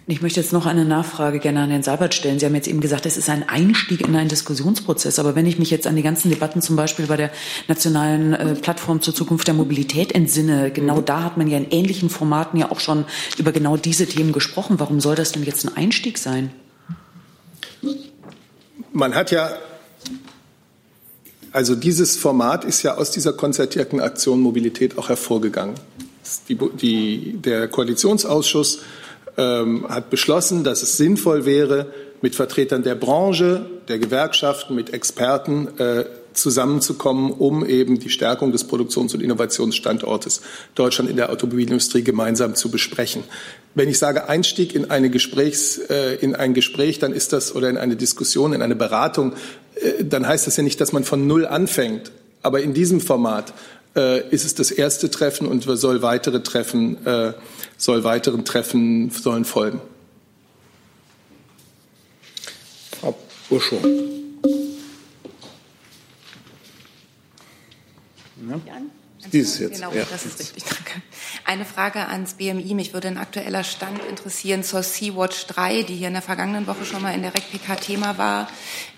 S16: Ich möchte jetzt noch eine Nachfrage gerne an Herrn Seibert stellen. Sie haben jetzt eben gesagt, es ist ein Einstieg in einen Diskussionsprozess. Aber wenn ich mich jetzt an die ganzen Debatten zum Beispiel bei der nationalen äh, Plattform zur Zukunft der Mobilität entsinne, genau da hat man ja in ähnlichen Formaten ja auch schon über genau diese Themen gesprochen. Warum soll das denn jetzt ein Einstieg sein?
S5: Man hat ja also dieses Format ist ja aus dieser konzertierten Aktion Mobilität auch hervorgegangen. Die, die, der Koalitionsausschuss ähm, hat beschlossen, dass es sinnvoll wäre, mit Vertretern der Branche, der Gewerkschaften, mit Experten äh, zusammenzukommen, um eben die Stärkung des Produktions- und Innovationsstandortes Deutschland in der Automobilindustrie gemeinsam zu besprechen. Wenn ich sage Einstieg in, eine Gesprächs, äh, in ein Gespräch, dann ist das oder in eine Diskussion, in eine Beratung, äh, dann heißt das ja nicht, dass man von Null anfängt. Aber in diesem Format äh, ist es das erste Treffen und soll weitere Treffen, äh, soll weiteren Treffen sollen folgen.
S2: Frau Buschow.
S21: Ja. Dieses jetzt. Genau, ja. das ist richtig. Danke. Eine Frage ans BMI. Mich würde ein aktueller Stand interessieren zur Sea-Watch 3, die hier in der vergangenen Woche schon mal in der RECPK Thema war.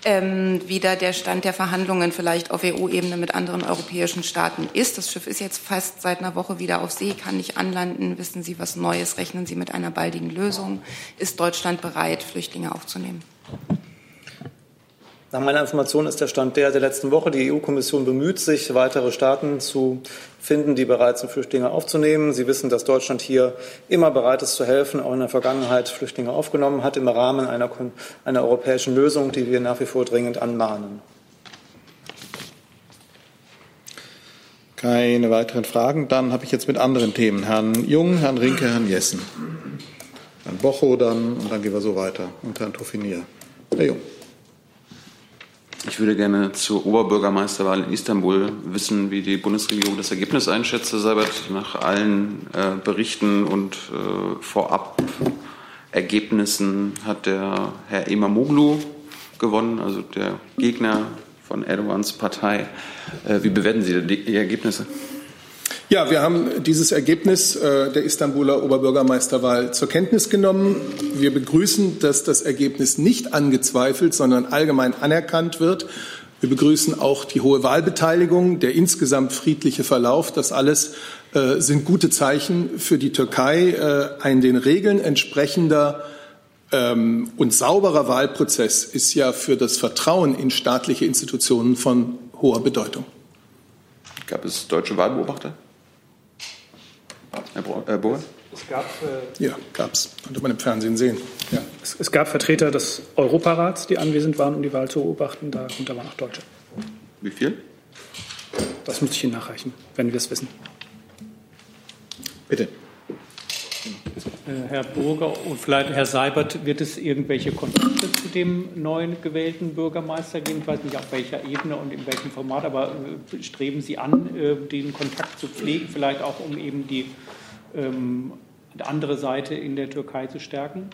S21: Ähm, wie da der Stand der Verhandlungen vielleicht auf EU-Ebene mit anderen europäischen Staaten ist. Das Schiff ist jetzt fast seit einer Woche wieder auf See, kann nicht anlanden. Wissen Sie was Neues? Rechnen Sie mit einer baldigen Lösung? Ist Deutschland bereit, Flüchtlinge aufzunehmen?
S15: Nach meiner Information ist der Stand der der letzten Woche. Die EU-Kommission bemüht sich, weitere Staaten zu finden, die bereit sind, Flüchtlinge aufzunehmen. Sie wissen, dass Deutschland hier immer bereit ist zu helfen, auch in der Vergangenheit Flüchtlinge aufgenommen hat, im Rahmen einer, einer europäischen Lösung, die wir nach wie vor dringend anmahnen.
S2: Keine weiteren Fragen. Dann habe ich jetzt mit anderen Themen Herrn Jung, Herrn Rinke, Herrn Jessen. Herrn Bocho dann und dann gehen wir so weiter. Und Herrn Toffinier. Herr Jung.
S11: Ich würde gerne zur Oberbürgermeisterwahl in Istanbul wissen, wie die Bundesregierung das Ergebnis einschätzt, Herr Seibert, nach allen äh, Berichten und äh, Vorab-Ergebnissen hat der Herr Imamoglu gewonnen, also der Gegner von Erdogans Partei. Äh, wie bewerten Sie die Ergebnisse?
S5: Ja, wir haben dieses Ergebnis äh, der Istanbuler Oberbürgermeisterwahl zur Kenntnis genommen. Wir begrüßen, dass das Ergebnis nicht angezweifelt, sondern allgemein anerkannt wird. Wir begrüßen auch die hohe Wahlbeteiligung, der insgesamt friedliche Verlauf. Das alles äh, sind gute Zeichen für die Türkei. Äh, ein den Regeln entsprechender ähm, und sauberer Wahlprozess ist ja für das Vertrauen in staatliche Institutionen von hoher Bedeutung.
S11: Gab es deutsche Wahlbeobachter? Herr Bohr?
S5: Es gab, äh, ja, gab es. Konnte man im Fernsehen sehen.
S1: Ja. Es, es, gab Vertreter des Europarats, die anwesend waren, um die Wahl zu beobachten. Darunter waren auch Deutsche.
S11: Wie viel?
S1: Das muss ich Ihnen nachreichen, wenn wir es wissen.
S2: Bitte.
S22: Äh, Herr Burger und vielleicht Herr Seibert, wird es irgendwelche Kontakte zu dem neuen gewählten Bürgermeister geben? Ich weiß nicht, auf welcher Ebene und in welchem Format, aber äh, streben Sie an, äh, den Kontakt zu pflegen, vielleicht auch um eben die ähm, andere Seite in der Türkei zu stärken?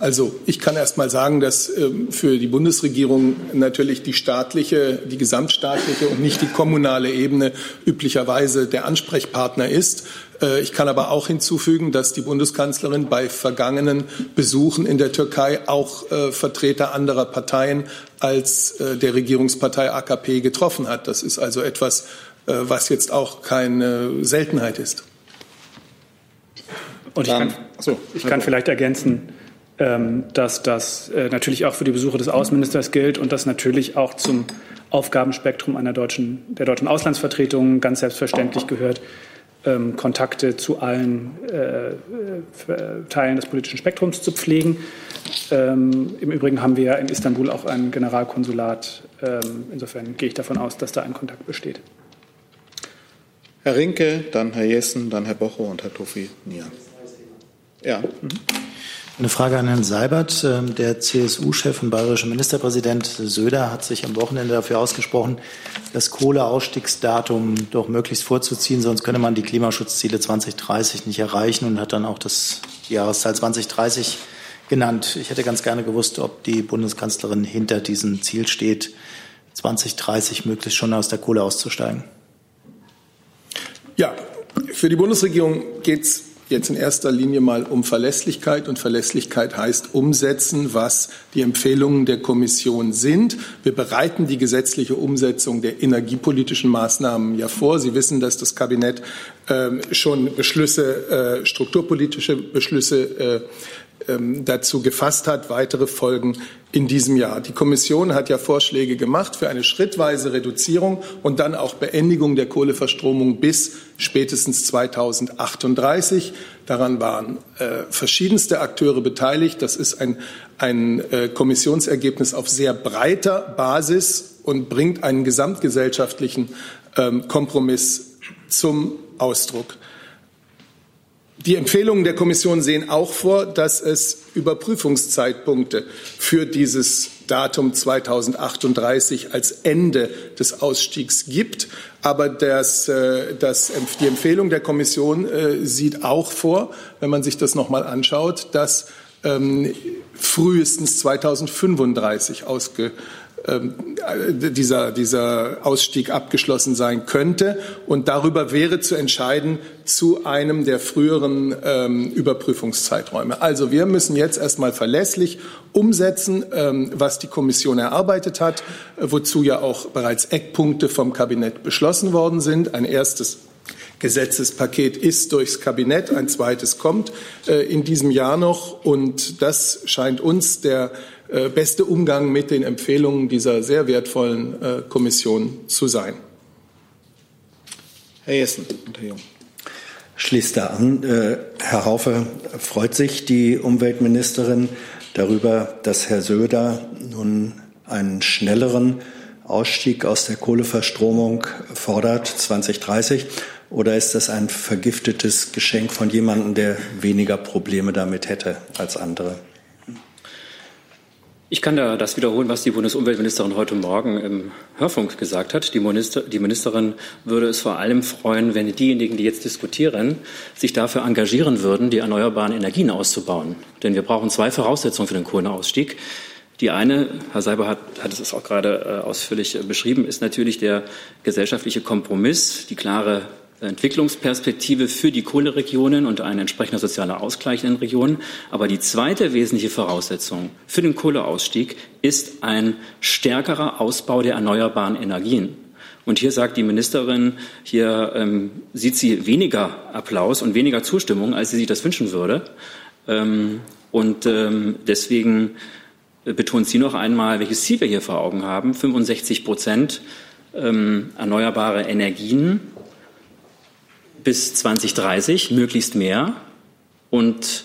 S5: Also ich kann erst mal sagen, dass ähm, für die Bundesregierung natürlich die staatliche, die gesamtstaatliche und nicht die kommunale Ebene üblicherweise der Ansprechpartner ist. Äh, ich kann aber auch hinzufügen, dass die Bundeskanzlerin bei vergangenen Besuchen in der Türkei auch äh, Vertreter anderer Parteien als äh, der Regierungspartei AKP getroffen hat. Das ist also etwas, was jetzt auch keine Seltenheit ist.
S1: Und ich kann, so, ich kann vielleicht ergänzen, ähm, dass das natürlich auch für die Besuche des Außenministers gilt und das natürlich auch zum Aufgabenspektrum einer deutschen, der deutschen Auslandsvertretung ganz selbstverständlich gehört, ähm, Kontakte zu allen äh, Teilen des politischen Spektrums zu pflegen. Ähm, Im Übrigen haben wir in Istanbul auch ein Generalkonsulat. insofern gehe ich davon aus, dass da ein Kontakt besteht.
S2: Herr Rinke, dann Herr Jessen, dann Herr Bocho und Herr Tofi Nia. Ja. Mhm.
S6: Eine Frage an Herrn Seibert. Ähm, der CSU-Chef und bayerische Ministerpräsident Söder hat sich am Wochenende dafür ausgesprochen, das Kohleausstiegsdatum doch möglichst vorzuziehen, sonst könne man die Klimaschutzziele 2030 nicht erreichen und hat dann auch das Jahreszahl 2030 genannt. Ich hätte ganz gerne gewusst, ob die Bundeskanzlerin hinter diesem Ziel steht, 2030 möglichst schon aus der Kohle auszusteigen.
S5: Ja, für die Bundesregierung geht es jetzt in erster Linie mal um Verlässlichkeit. Und Verlässlichkeit heißt umsetzen, was die Empfehlungen der Kommission sind. Wir bereiten die gesetzliche Umsetzung der energiepolitischen Maßnahmen ja vor. Sie wissen, dass das Kabinett äh, schon Beschlüsse, äh, strukturpolitische Beschlüsse äh, dazu gefasst hat, weitere Folgen in diesem Jahr. Die Kommission hat ja Vorschläge gemacht für eine schrittweise Reduzierung und dann auch Beendigung der Kohleverstromung bis spätestens 2038. Daran waren äh, verschiedenste Akteure beteiligt. Das ist ein, ein äh, Kommissionsergebnis auf sehr breiter Basis und bringt einen gesamtgesellschaftlichen ähm, Kompromiss zum Ausdruck. Die Empfehlungen der Kommission sehen auch vor, dass es Überprüfungszeitpunkte für dieses Datum 2038 als Ende des Ausstiegs gibt. Aber das, äh, das, die Empfehlung der Kommission äh, sieht auch vor, wenn man sich das nochmal anschaut, dass ähm, frühestens 2035 ausge, ähm, dieser, dieser Ausstieg abgeschlossen sein könnte. Und darüber wäre zu entscheiden zu einem der früheren ähm, Überprüfungszeiträume. Also wir müssen jetzt erstmal verlässlich umsetzen, ähm, was die Kommission erarbeitet hat, wozu ja auch bereits Eckpunkte vom Kabinett beschlossen worden sind. Ein erstes Gesetzespaket ist durchs Kabinett, ein zweites kommt äh, in diesem Jahr noch. Und das scheint uns der äh, beste Umgang mit den Empfehlungen dieser sehr wertvollen äh, Kommission zu sein.
S2: Herr Jessen Herr Jung.
S8: Schließt da an. Äh, Herr Haufe freut sich die Umweltministerin darüber, dass Herr Söder nun einen schnelleren Ausstieg aus der Kohleverstromung fordert 2030? Oder ist das ein vergiftetes Geschenk von jemandem, der weniger Probleme damit hätte als andere?
S18: Ich kann da das wiederholen, was die Bundesumweltministerin heute Morgen im Hörfunk gesagt hat. Die, Minister, die, Ministerin würde es vor allem freuen, wenn diejenigen, die jetzt diskutieren, sich dafür engagieren würden, die erneuerbaren Energien auszubauen. Denn wir brauchen zwei Voraussetzungen für den Kohleausstieg. Die eine, Herr Seiber hat, hat es auch gerade äh, ausführlich äh, beschrieben, ist natürlich der gesellschaftliche Kompromiss, die klare Entwicklungsperspektive für die Kohleregionen und ein entsprechender sozialer Ausgleich in den Regionen. Aber die zweite wesentliche Voraussetzung für den Kohleausstieg ist ein stärkerer Ausbau der erneuerbaren Energien. Und hier sagt die Ministerin, hier ähm, sieht sie weniger Applaus und weniger Zustimmung, als sie sich das wünschen würde. Ähm, und ähm, deswegen betont sie noch einmal, welches Ziel wir hier vor Augen haben. 65 Prozent ähm, erneuerbare Energien bis 2030, möglichst mehr. Und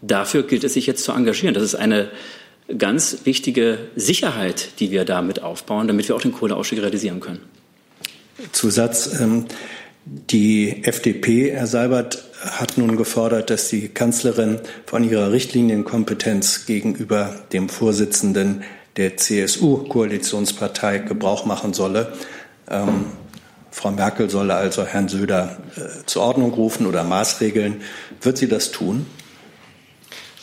S18: dafür gilt es sich jetzt zu engagieren. Das ist eine ganz wichtige Sicherheit, die wir damit aufbauen, damit wir auch den Kohleausstieg realisieren können.
S8: Zusatz. Ähm, die FDP, Herr Seibert, hat nun gefordert, dass die Kanzlerin von ihrer Richtlinienkompetenz gegenüber dem Vorsitzenden der CSU-Koalitionspartei Gebrauch machen solle. Ähm, Frau Merkel solle also Herrn Söder äh, zur Ordnung rufen oder maßregeln. Wird sie das tun?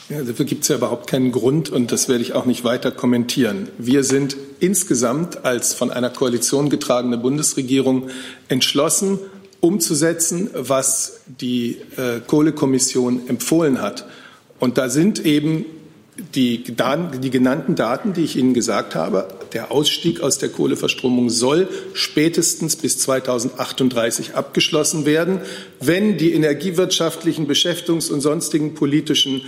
S5: Ja, dafür gibt es ja überhaupt keinen Grund und das werde ich auch nicht weiter kommentieren. Wir sind insgesamt als von einer Koalition getragene Bundesregierung entschlossen, umzusetzen, was die äh, Kohlekommission empfohlen hat. Und da sind eben die, die, genannten Daten, die ich Ihnen gesagt habe, der Ausstieg aus der Kohleverstromung soll spätestens bis 2038 abgeschlossen werden, wenn die energiewirtschaftlichen, beschäftigungs- und sonstigen politischen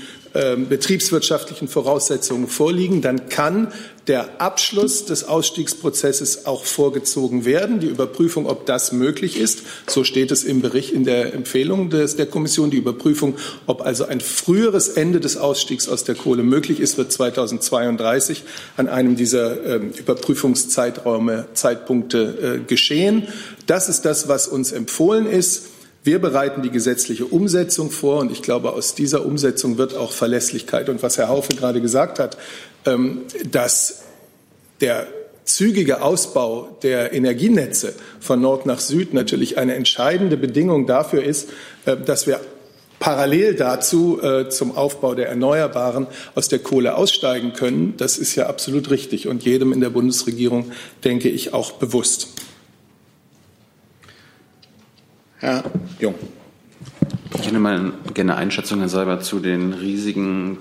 S5: betriebswirtschaftlichen Voraussetzungen vorliegen, dann kann der Abschluss des Ausstiegsprozesses auch vorgezogen werden. Die Überprüfung, ob das möglich ist, so steht es im Bericht in der Empfehlung des, der Kommission. Die Überprüfung, ob also ein früheres Ende des Ausstiegs aus der Kohle möglich ist, wird 2032 an einem dieser äh, Überprüfungszeiträume, Zeitpunkte äh, geschehen. Das ist das, was uns empfohlen ist. Wir bereiten die gesetzliche Umsetzung vor und ich glaube, aus dieser Umsetzung wird auch Verlässlichkeit. Und was Herr Haufe gerade gesagt hat, ähm, dass der zügige Ausbau der Energienetze von Nord nach Süd natürlich eine entscheidende Bedingung dafür ist, äh, dass wir parallel dazu äh, zum Aufbau der Erneuerbaren aus der Kohle aussteigen können. Das ist ja absolut richtig und jedem in der Bundesregierung, denke ich, auch bewusst.
S11: Herr Jung. Ich hätte mal gerne Einschätzung, Herr Seibert, zu den riesigen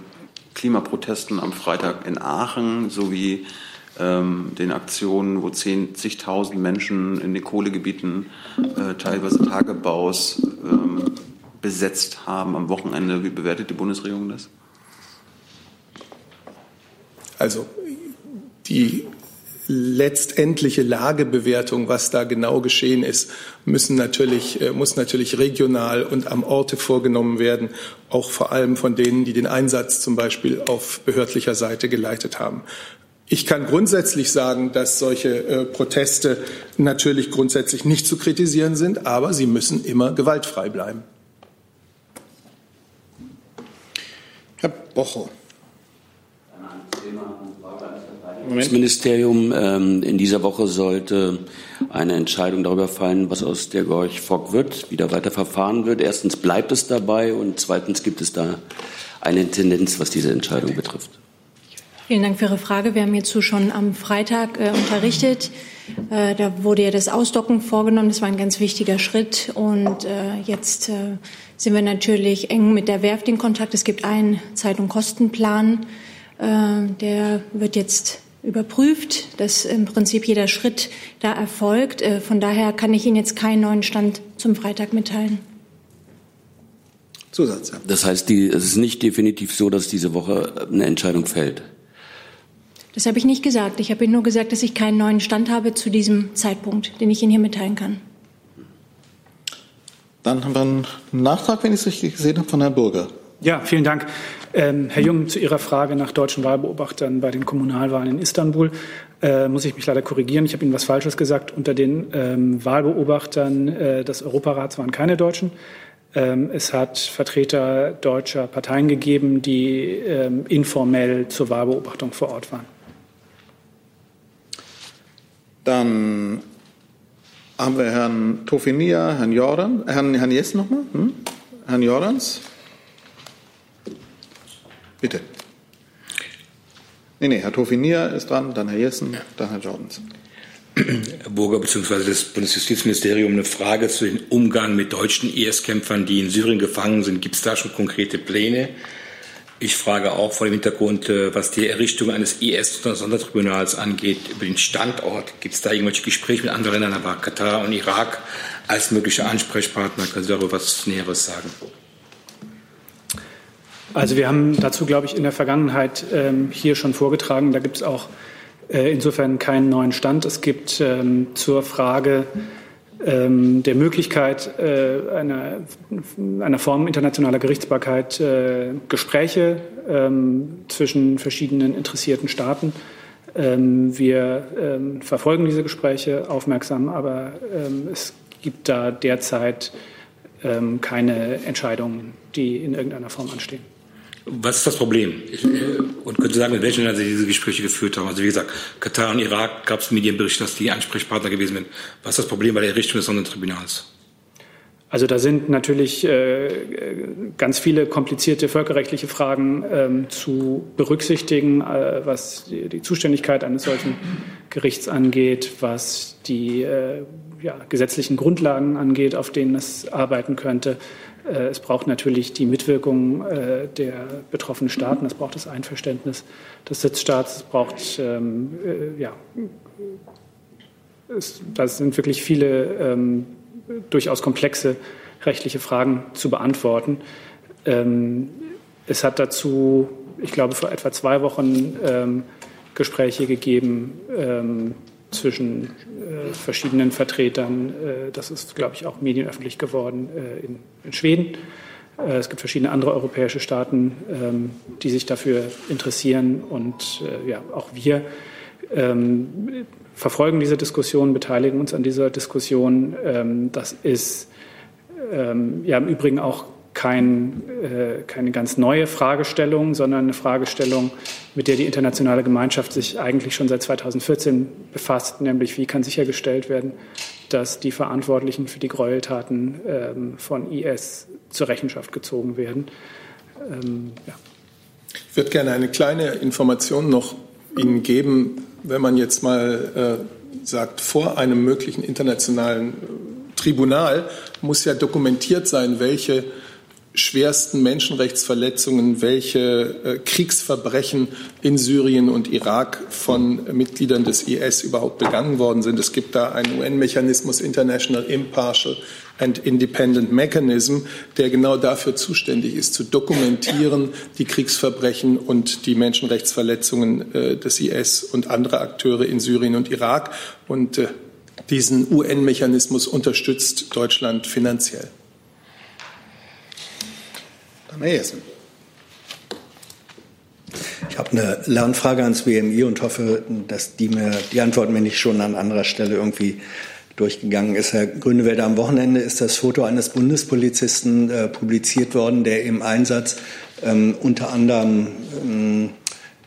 S11: Klimaprotesten am Freitag in Aachen sowie ähm, den Aktionen, wo zigtausend Menschen in den Kohlegebieten äh, teilweise Tagebaus ähm, besetzt haben am Wochenende. Wie bewertet die Bundesregierung das?
S5: Also die letztendliche Lagebewertung, was da genau geschehen ist, müssen natürlich, äh, muss natürlich regional und am Orte vorgenommen werden, auch vor allem von denen, die den Einsatz zum Beispiel auf behördlicher Seite geleitet haben. Ich kann grundsätzlich sagen, dass solche äh, Proteste natürlich grundsätzlich nicht zu kritisieren sind, aber sie müssen immer gewaltfrei bleiben.
S2: Herr Bocho.
S23: Das Ministerium ähm, in dieser Woche sollte eine Entscheidung darüber fallen, was aus der Gorch Fock wird, wie da weiter verfahren wird. Erstens bleibt es dabei und zweitens gibt es da eine Tendenz, was diese Entscheidung betrifft.
S14: Vielen Dank für Ihre Frage. Wir haben hierzu schon am Freitag äh, unterrichtet. Äh, da wurde ja das Ausdocken vorgenommen. Das war ein ganz wichtiger Schritt. Und äh, jetzt äh, sind wir natürlich eng mit der Werft in Kontakt. Es gibt einen Zeit- und Kostenplan. Äh, der wird jetzt überprüft, dass im Prinzip jeder Schritt da erfolgt. Äh, von daher kann ich Ihnen jetzt keinen neuen Stand zum Freitag mitteilen.
S23: Zusatz. Ja. Das heißt, die, es ist nicht definitiv so, dass diese Woche eine Entscheidung fällt.
S14: Das habe ich nicht gesagt. Ich habe Ihnen nur gesagt, dass ich keinen neuen Stand habe zu diesem Zeitpunkt, den ich Ihnen hier mitteilen kann.
S2: Dann haben wir einen Nachtrag, wenn ich es richtig gesehen habe, von Herrn Burger.
S1: Ja, vielen Dank. Ähm, Herr Jung, zu Ihrer Frage nach deutschen Wahlbeobachtern bei den Kommunalwahlen in Istanbul äh, muss ich mich leider korrigieren. Ich habe Ihnen was Falsches gesagt. Unter den ähm, Wahlbeobachtern äh, des Europarats waren keine Deutschen. Ähm, es hat Vertreter deutscher Parteien gegeben, die ähm, informell zur Wahlbeobachtung vor Ort waren.
S2: Dann haben wir Herrn Tofinia, Herrn Jordan, Herrn, Herrn Jess nochmal, hm? Herrn Jordans. Bitte. Nee, nee, Herr Tofinia ist dran, dann Herr Jessen, ja. dann Herr Jordans.
S7: Herr Burger bzw. das Bundesjustizministerium eine Frage zu dem Umgang mit deutschen IS-Kämpfern, die in Syrien gefangen sind. Gibt es da schon konkrete Pläne? Ich frage auch vor dem Hintergrund, äh, was die Errichtung eines IS-Sondertribunals angeht, über den Standort. Gibt es da irgendwelche Gespräche mit anderen Ländern, aber Katar und Irak als mögliche Ansprechpartner? Können Sie darüber was Näheres sagen?
S1: Also wir haben dazu, glaube ich, in der Vergangenheit ähm, hier schon vorgetragen. Da gibt es auch äh, insofern keinen neuen Stand. Es gibt ähm, zur Frage ähm, der Möglichkeit äh, einer, einer Form internationaler Gerichtsbarkeit äh, Gespräche ähm, zwischen verschiedenen interessierten Staaten. Ähm, wir ähm, verfolgen diese Gespräche aufmerksam, aber es gibt da derzeit keine Entscheidungen, die in irgendeiner Form anstehen.
S7: Was ist das Problem? Äh, und könnte sagen, mit welchen Ländern Sie diese Gespräche geführt haben? Also wie gesagt, Katar und Irak gab es Medienberichte, dass die Ansprechpartner gewesen sind. Was ist das Problem bei der Errichtung des Sondertribunals?
S1: Also da sind natürlich äh, ganz viele komplizierte völkerrechtliche Fragen ähm, zu berücksichtigen, äh, was die, die, Zuständigkeit eines solchen Gerichts angeht, was die äh, ja, gesetzlichen Grundlagen angeht, auf denen es arbeiten könnte. Äh, es braucht natürlich die Mitwirkung äh, der betroffenen Staaten, es braucht das Einverständnis des Sitzstaats, es braucht, ähm, äh, ja, es, das sind wirklich viele ähm, durchaus komplexe rechtliche Fragen zu beantworten. Ähm, es hat dazu, ich glaube, vor etwa zwei Wochen Gespräche gegeben zwischen äh, verschiedenen Vertretern. Äh, das ist, glaube ich, auch medienöffentlich geworden äh, in, in, Schweden. Äh, es gibt verschiedene andere europäische Staaten, ähm, die sich dafür interessieren. Und äh, ja, auch wir ähm, verfolgen diese Diskussion, beteiligen uns an dieser Diskussion. Ähm, das ist ähm, ja im Übrigen auch kein, äh, keine ganz neue Fragestellung, sondern eine Fragestellung, mit der die internationale Gemeinschaft sich eigentlich schon seit 2014 befasst, nämlich wie kann sichergestellt werden, dass die Verantwortlichen für die Gräueltaten ähm, von IS zur Rechenschaft gezogen werden.
S5: Ähm, ja. Ich würde gerne eine kleine Information noch Ihnen geben, wenn man jetzt mal äh, sagt, vor einem möglichen internationalen Tribunal muss ja dokumentiert sein, welche schwersten Menschenrechtsverletzungen, welche äh, Kriegsverbrechen in Syrien und Irak von Mitgliedern des IS überhaupt begangen worden sind. Es gibt da einen UN-Mechanismus, International Impartial and Independent Mechanism, der genau dafür zuständig ist, zu dokumentieren die Kriegsverbrechen und die Menschenrechtsverletzungen äh, des IS und anderer Akteure in Syrien und Irak. Und äh, diesen UN-Mechanismus unterstützt Deutschland finanziell.
S2: Herr Jessen.
S8: Ich habe eine Lernfrage ans BMI und hoffe, dass die, mir, die Antwort mir nicht schon an anderer Stelle irgendwie durchgegangen ist. Herr Grünewälder, am Wochenende ist das Foto eines Bundespolizisten äh, publiziert worden, der im Einsatz ähm, unter anderem ähm,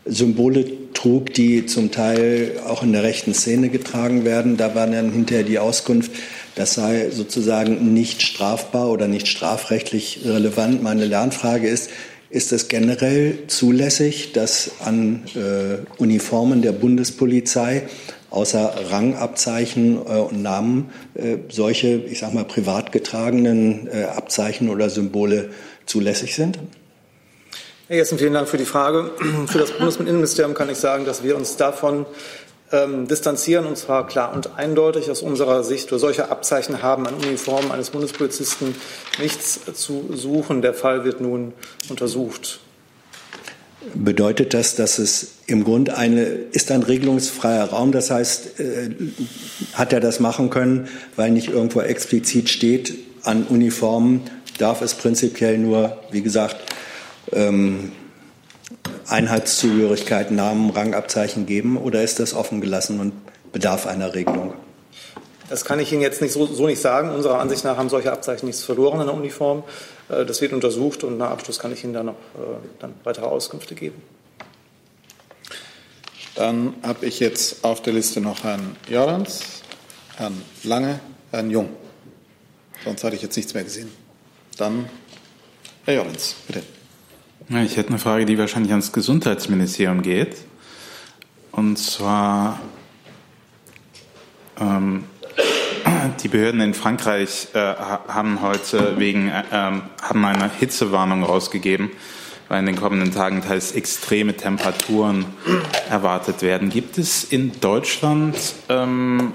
S8: Symbole trug, die zum Teil auch in der rechten Szene getragen werden. Da war dann hinterher die Auskunft, das sei sozusagen nicht strafbar oder nicht strafrechtlich relevant. Meine Lernfrage ist, ist es generell zulässig, dass an äh, Uniformen der Bundespolizei außer Rangabzeichen äh, und Namen äh, solche, ich sag mal, privat getragenen äh, Abzeichen oder Symbole zulässig sind?
S15: Herr Jessen, vielen Dank für die Frage. Für das Bundesinnenministerium kann ich sagen, dass wir uns davon ähm, distanzieren, und zwar klar und eindeutig aus unserer Sicht. Solche Abzeichen haben an Uniformen eines Bundespolizisten nichts zu suchen. Der Fall wird nun untersucht.
S8: Bedeutet das, dass es im Grunde eine, ist ein regelungsfreier Raum? Das heißt, äh, hat er das machen können, weil nicht irgendwo explizit steht, an Uniformen darf es prinzipiell nur, wie gesagt, ähm, Einheitszugehörigkeit, Namen, Rangabzeichen geben oder ist das offen gelassen und bedarf einer Regelung?
S15: Das kann ich Ihnen jetzt nicht so, so, nicht sagen. Unserer Ansicht nach haben solche Abzeichen nichts verloren in der Uniform. Äh, das wird untersucht und nach Abschluss kann ich Ihnen da noch äh, dann weitere Auskünfte geben.
S2: Dann habe ich jetzt auf der Liste noch Herrn Jorans, Herrn Lange, Herrn Jung. Sonst hatte ich jetzt nichts mehr gesehen. Dann Herr Jorans, bitte.
S10: Ich hätte eine Frage, die wahrscheinlich ans Gesundheitsministerium geht. Und zwar ähm, die Behörden in Frankreich äh, haben heute wegen äh, haben eine Hitzewarnung rausgegeben, weil in den kommenden Tagen teils extreme Temperaturen erwartet werden. Gibt es in Deutschland ähm,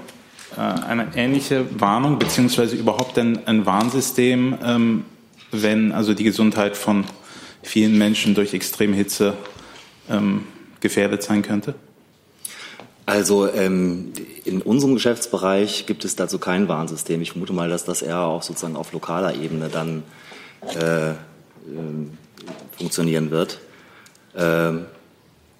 S10: äh, eine ähnliche Warnung beziehungsweise überhaupt ein, ein Warnsystem, ähm, wenn also die Gesundheit von vielen Menschen durch Extremhitze ähm, gefährdet sein könnte?
S24: Also ähm, in unserem Geschäftsbereich gibt es dazu kein Warnsystem. Ich vermute mal, dass das eher auch sozusagen auf lokaler Ebene dann äh, äh, funktionieren wird. Ähm,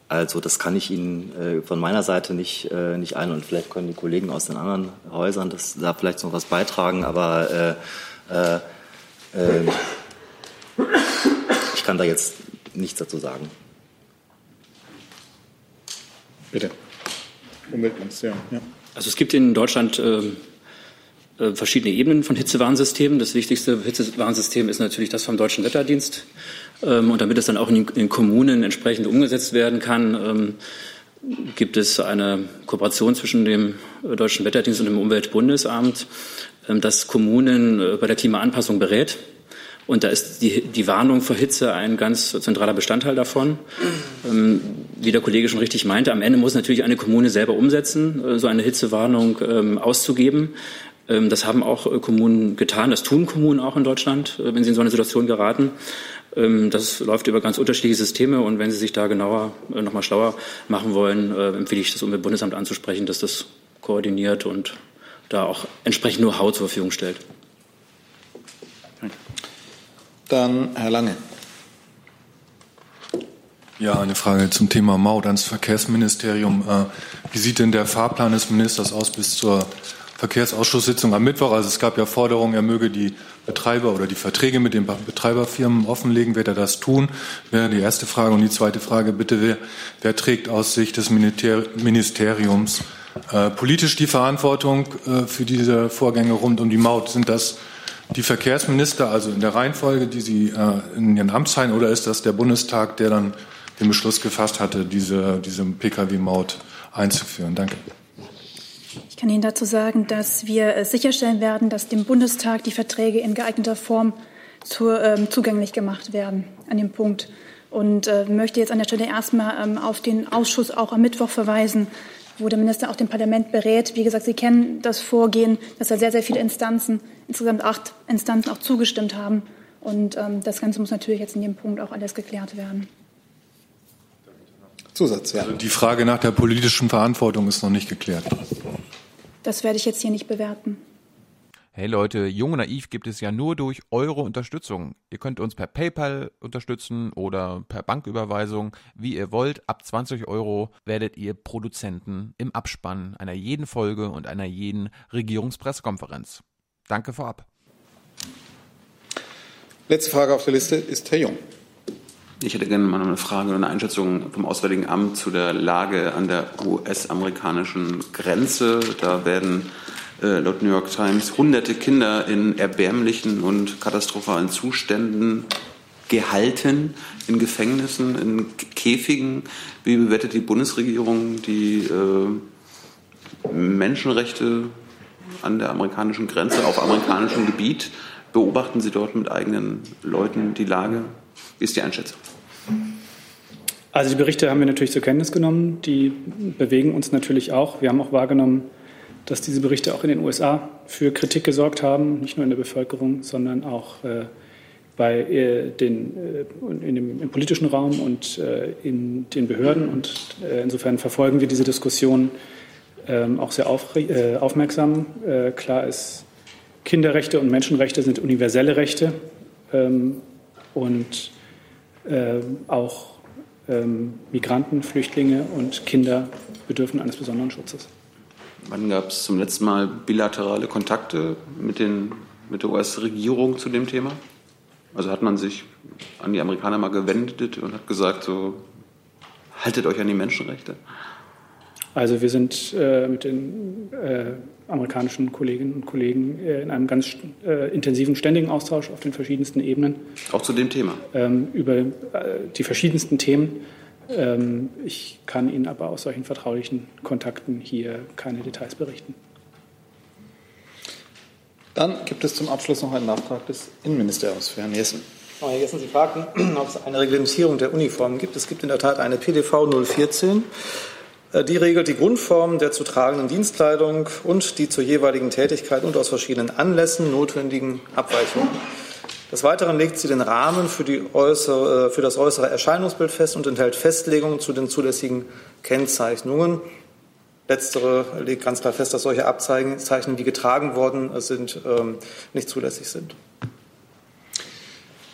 S24: also das kann ich Ihnen äh, von meiner Seite nicht, äh, nicht ein und vielleicht können die Kollegen aus den anderen Häusern das, da vielleicht noch was beitragen, aber äh, äh, äh kann da jetzt nichts dazu sagen.
S2: Bitte. Umweltministerium, ja.
S18: Also es gibt in Deutschland äh, äh, verschiedene Ebenen von Hitzewarnsystemen. Das wichtigste Hitzewarnsystem ist natürlich das vom Deutschen Wetterdienst. Ähm, und damit es dann auch in, in Kommunen entsprechend umgesetzt werden kann, ähm, gibt es eine Kooperation zwischen dem Deutschen Wetterdienst und dem Umweltbundesamt, ähm, das Kommunen äh, bei der Klimaanpassung berät. Und da ist die, die Warnung vor Hitze ein ganz zentraler Bestandteil davon. Ähm, wie der Kollege schon richtig meinte, am Ende muss natürlich eine Kommune selber umsetzen, äh, so eine Hitzewarnung ähm, auszugeben. Ähm, das haben auch äh, Kommunen getan, das tun Kommunen auch in Deutschland, äh, wenn sie in so eine Situation geraten. Ähm, das läuft über ganz unterschiedliche Systeme und wenn Sie sich da genauer, äh, noch mal schlauer machen wollen, äh, empfehle ich das Umweltbundesamt anzusprechen, dass das koordiniert und da auch entsprechend Know-how zur Verfügung stellt.
S2: Dann Herr Lange.
S25: Ja, eine Frage zum Thema Maut ans Verkehrsministerium. Äh, wie sieht denn der Fahrplan des Ministers aus bis zur Verkehrsausschusssitzung am Mittwoch? Also es gab ja Forderungen, er möge die Betreiber oder die Verträge mit den Betreiberfirmen offenlegen. Wird er das tun? Wäre die erste Frage. Und die zweite Frage bitte, wer, wer trägt aus Sicht des Ministeriums äh, politisch die Verantwortung äh, für diese Vorgänge rund um die Maut? Sind das die Verkehrsminister, also in der Reihenfolge, die Sie äh, in Ihren Amtszeiten, oder ist das der Bundestag, der dann den Beschluss gefasst hatte, diese, diese Pkw-Maut einzuführen? Danke.
S19: Ich kann Ihnen dazu sagen, dass wir äh, sicherstellen werden, dass dem Bundestag die Verträge in geeigneter Form zu, ähm, zugänglich gemacht werden an dem Punkt. Und äh, möchte jetzt an der Stelle erstmal ähm, auf den Ausschuss auch am Mittwoch verweisen, wo der Minister auch dem Parlament berät. Wie gesagt, Sie kennen das Vorgehen, dass da sehr, sehr viele Instanzen, insgesamt acht Instanzen auch zugestimmt haben. Und ähm, das Ganze muss natürlich jetzt in dem Punkt auch alles geklärt werden.
S2: Zusatz, ja.
S25: Also die Frage nach der politischen Verantwortung ist noch nicht geklärt.
S19: Das werde ich jetzt hier nicht bewerten.
S26: Hey Leute, Jung und Naiv gibt es ja nur durch eure Unterstützung. Ihr könnt uns per PayPal unterstützen oder per Banküberweisung, wie ihr wollt. Ab 20 Euro werdet ihr Produzenten im Abspann einer jeden Folge und einer jeden Regierungspressekonferenz. Danke vorab.
S2: Letzte Frage auf der Liste ist Herr Jung.
S11: Ich hätte gerne mal eine Frage oder eine Einschätzung vom Auswärtigen Amt zu der Lage an der US-amerikanischen Grenze. Da werden äh, laut New York Times hunderte Kinder in erbärmlichen und katastrophalen Zuständen gehalten, in Gefängnissen, in Käfigen. Wie bewertet die Bundesregierung die äh, Menschenrechte an der amerikanischen Grenze, auf amerikanischem Gebiet? Beobachten Sie dort mit eigenen Leuten die Lage? Wie ist die Einschätzung?
S1: Also die Berichte haben wir natürlich zur Kenntnis genommen. Die bewegen uns natürlich auch. Wir haben auch wahrgenommen, dass diese Berichte auch in den USA für Kritik gesorgt haben, nicht nur in der Bevölkerung, sondern auch äh, bei äh, den, äh, in dem, im politischen Raum und äh, in den Behörden. Und äh, insofern verfolgen wir diese Diskussion ähm, auch sehr auf, äh, aufmerksam. klar ist, Kinderrechte und Menschenrechte sind universelle Rechte. Ähm, und äh, auch ähm, Migranten, Flüchtlinge und Kinder bedürfen eines besonderen Schutzes.
S11: Wann gab es zum letzten Mal bilaterale Kontakte mit, den, mit der US-Regierung zu dem Thema? Also hat man sich an die Amerikaner mal gewendet und hat gesagt, so haltet euch an die Menschenrechte?
S1: Also wir sind äh, mit den äh, amerikanischen Kolleginnen und Kollegen äh, in einem ganz äh, intensiven ständigen Austausch auf den verschiedensten Ebenen.
S11: Auch zu dem Thema?
S1: Ähm, über äh, die verschiedensten Themen. Ähm, ich kann Ihnen aber aus solchen vertraulichen Kontakten hier keine Details berichten.
S2: Dann gibt es zum Abschluss noch einen Nachtrag des Innenministeriums für Herrn Jessen.
S15: Herr Jessen, Sie fragten, ob es eine Reglementierung der Uniformen gibt. Es gibt in der Tat eine PDV 014. Äh, die regelt die Grundformen der zu tragenden Dienstkleidung und die zur jeweiligen Tätigkeit und aus verschiedenen Anlässen notwendigen Abweichungen. Des Weiteren legt sie den Rahmen für, äußere, äh, für, das äußere Erscheinungsbild fest und enthält Festlegungen zu den zulässigen Kennzeichnungen. Letztere legt ganz klar fest, dass solche Abzeichen, die getragen worden sind, ähm, nicht zulässig sind.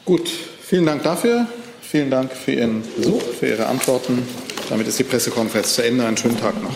S2: Gut, vielen Dank dafür. Vielen Dank für Ihren Besuch, für Ihre Antworten. Damit ist die Pressekonferenz zu Ende. Einen schönen Tag noch.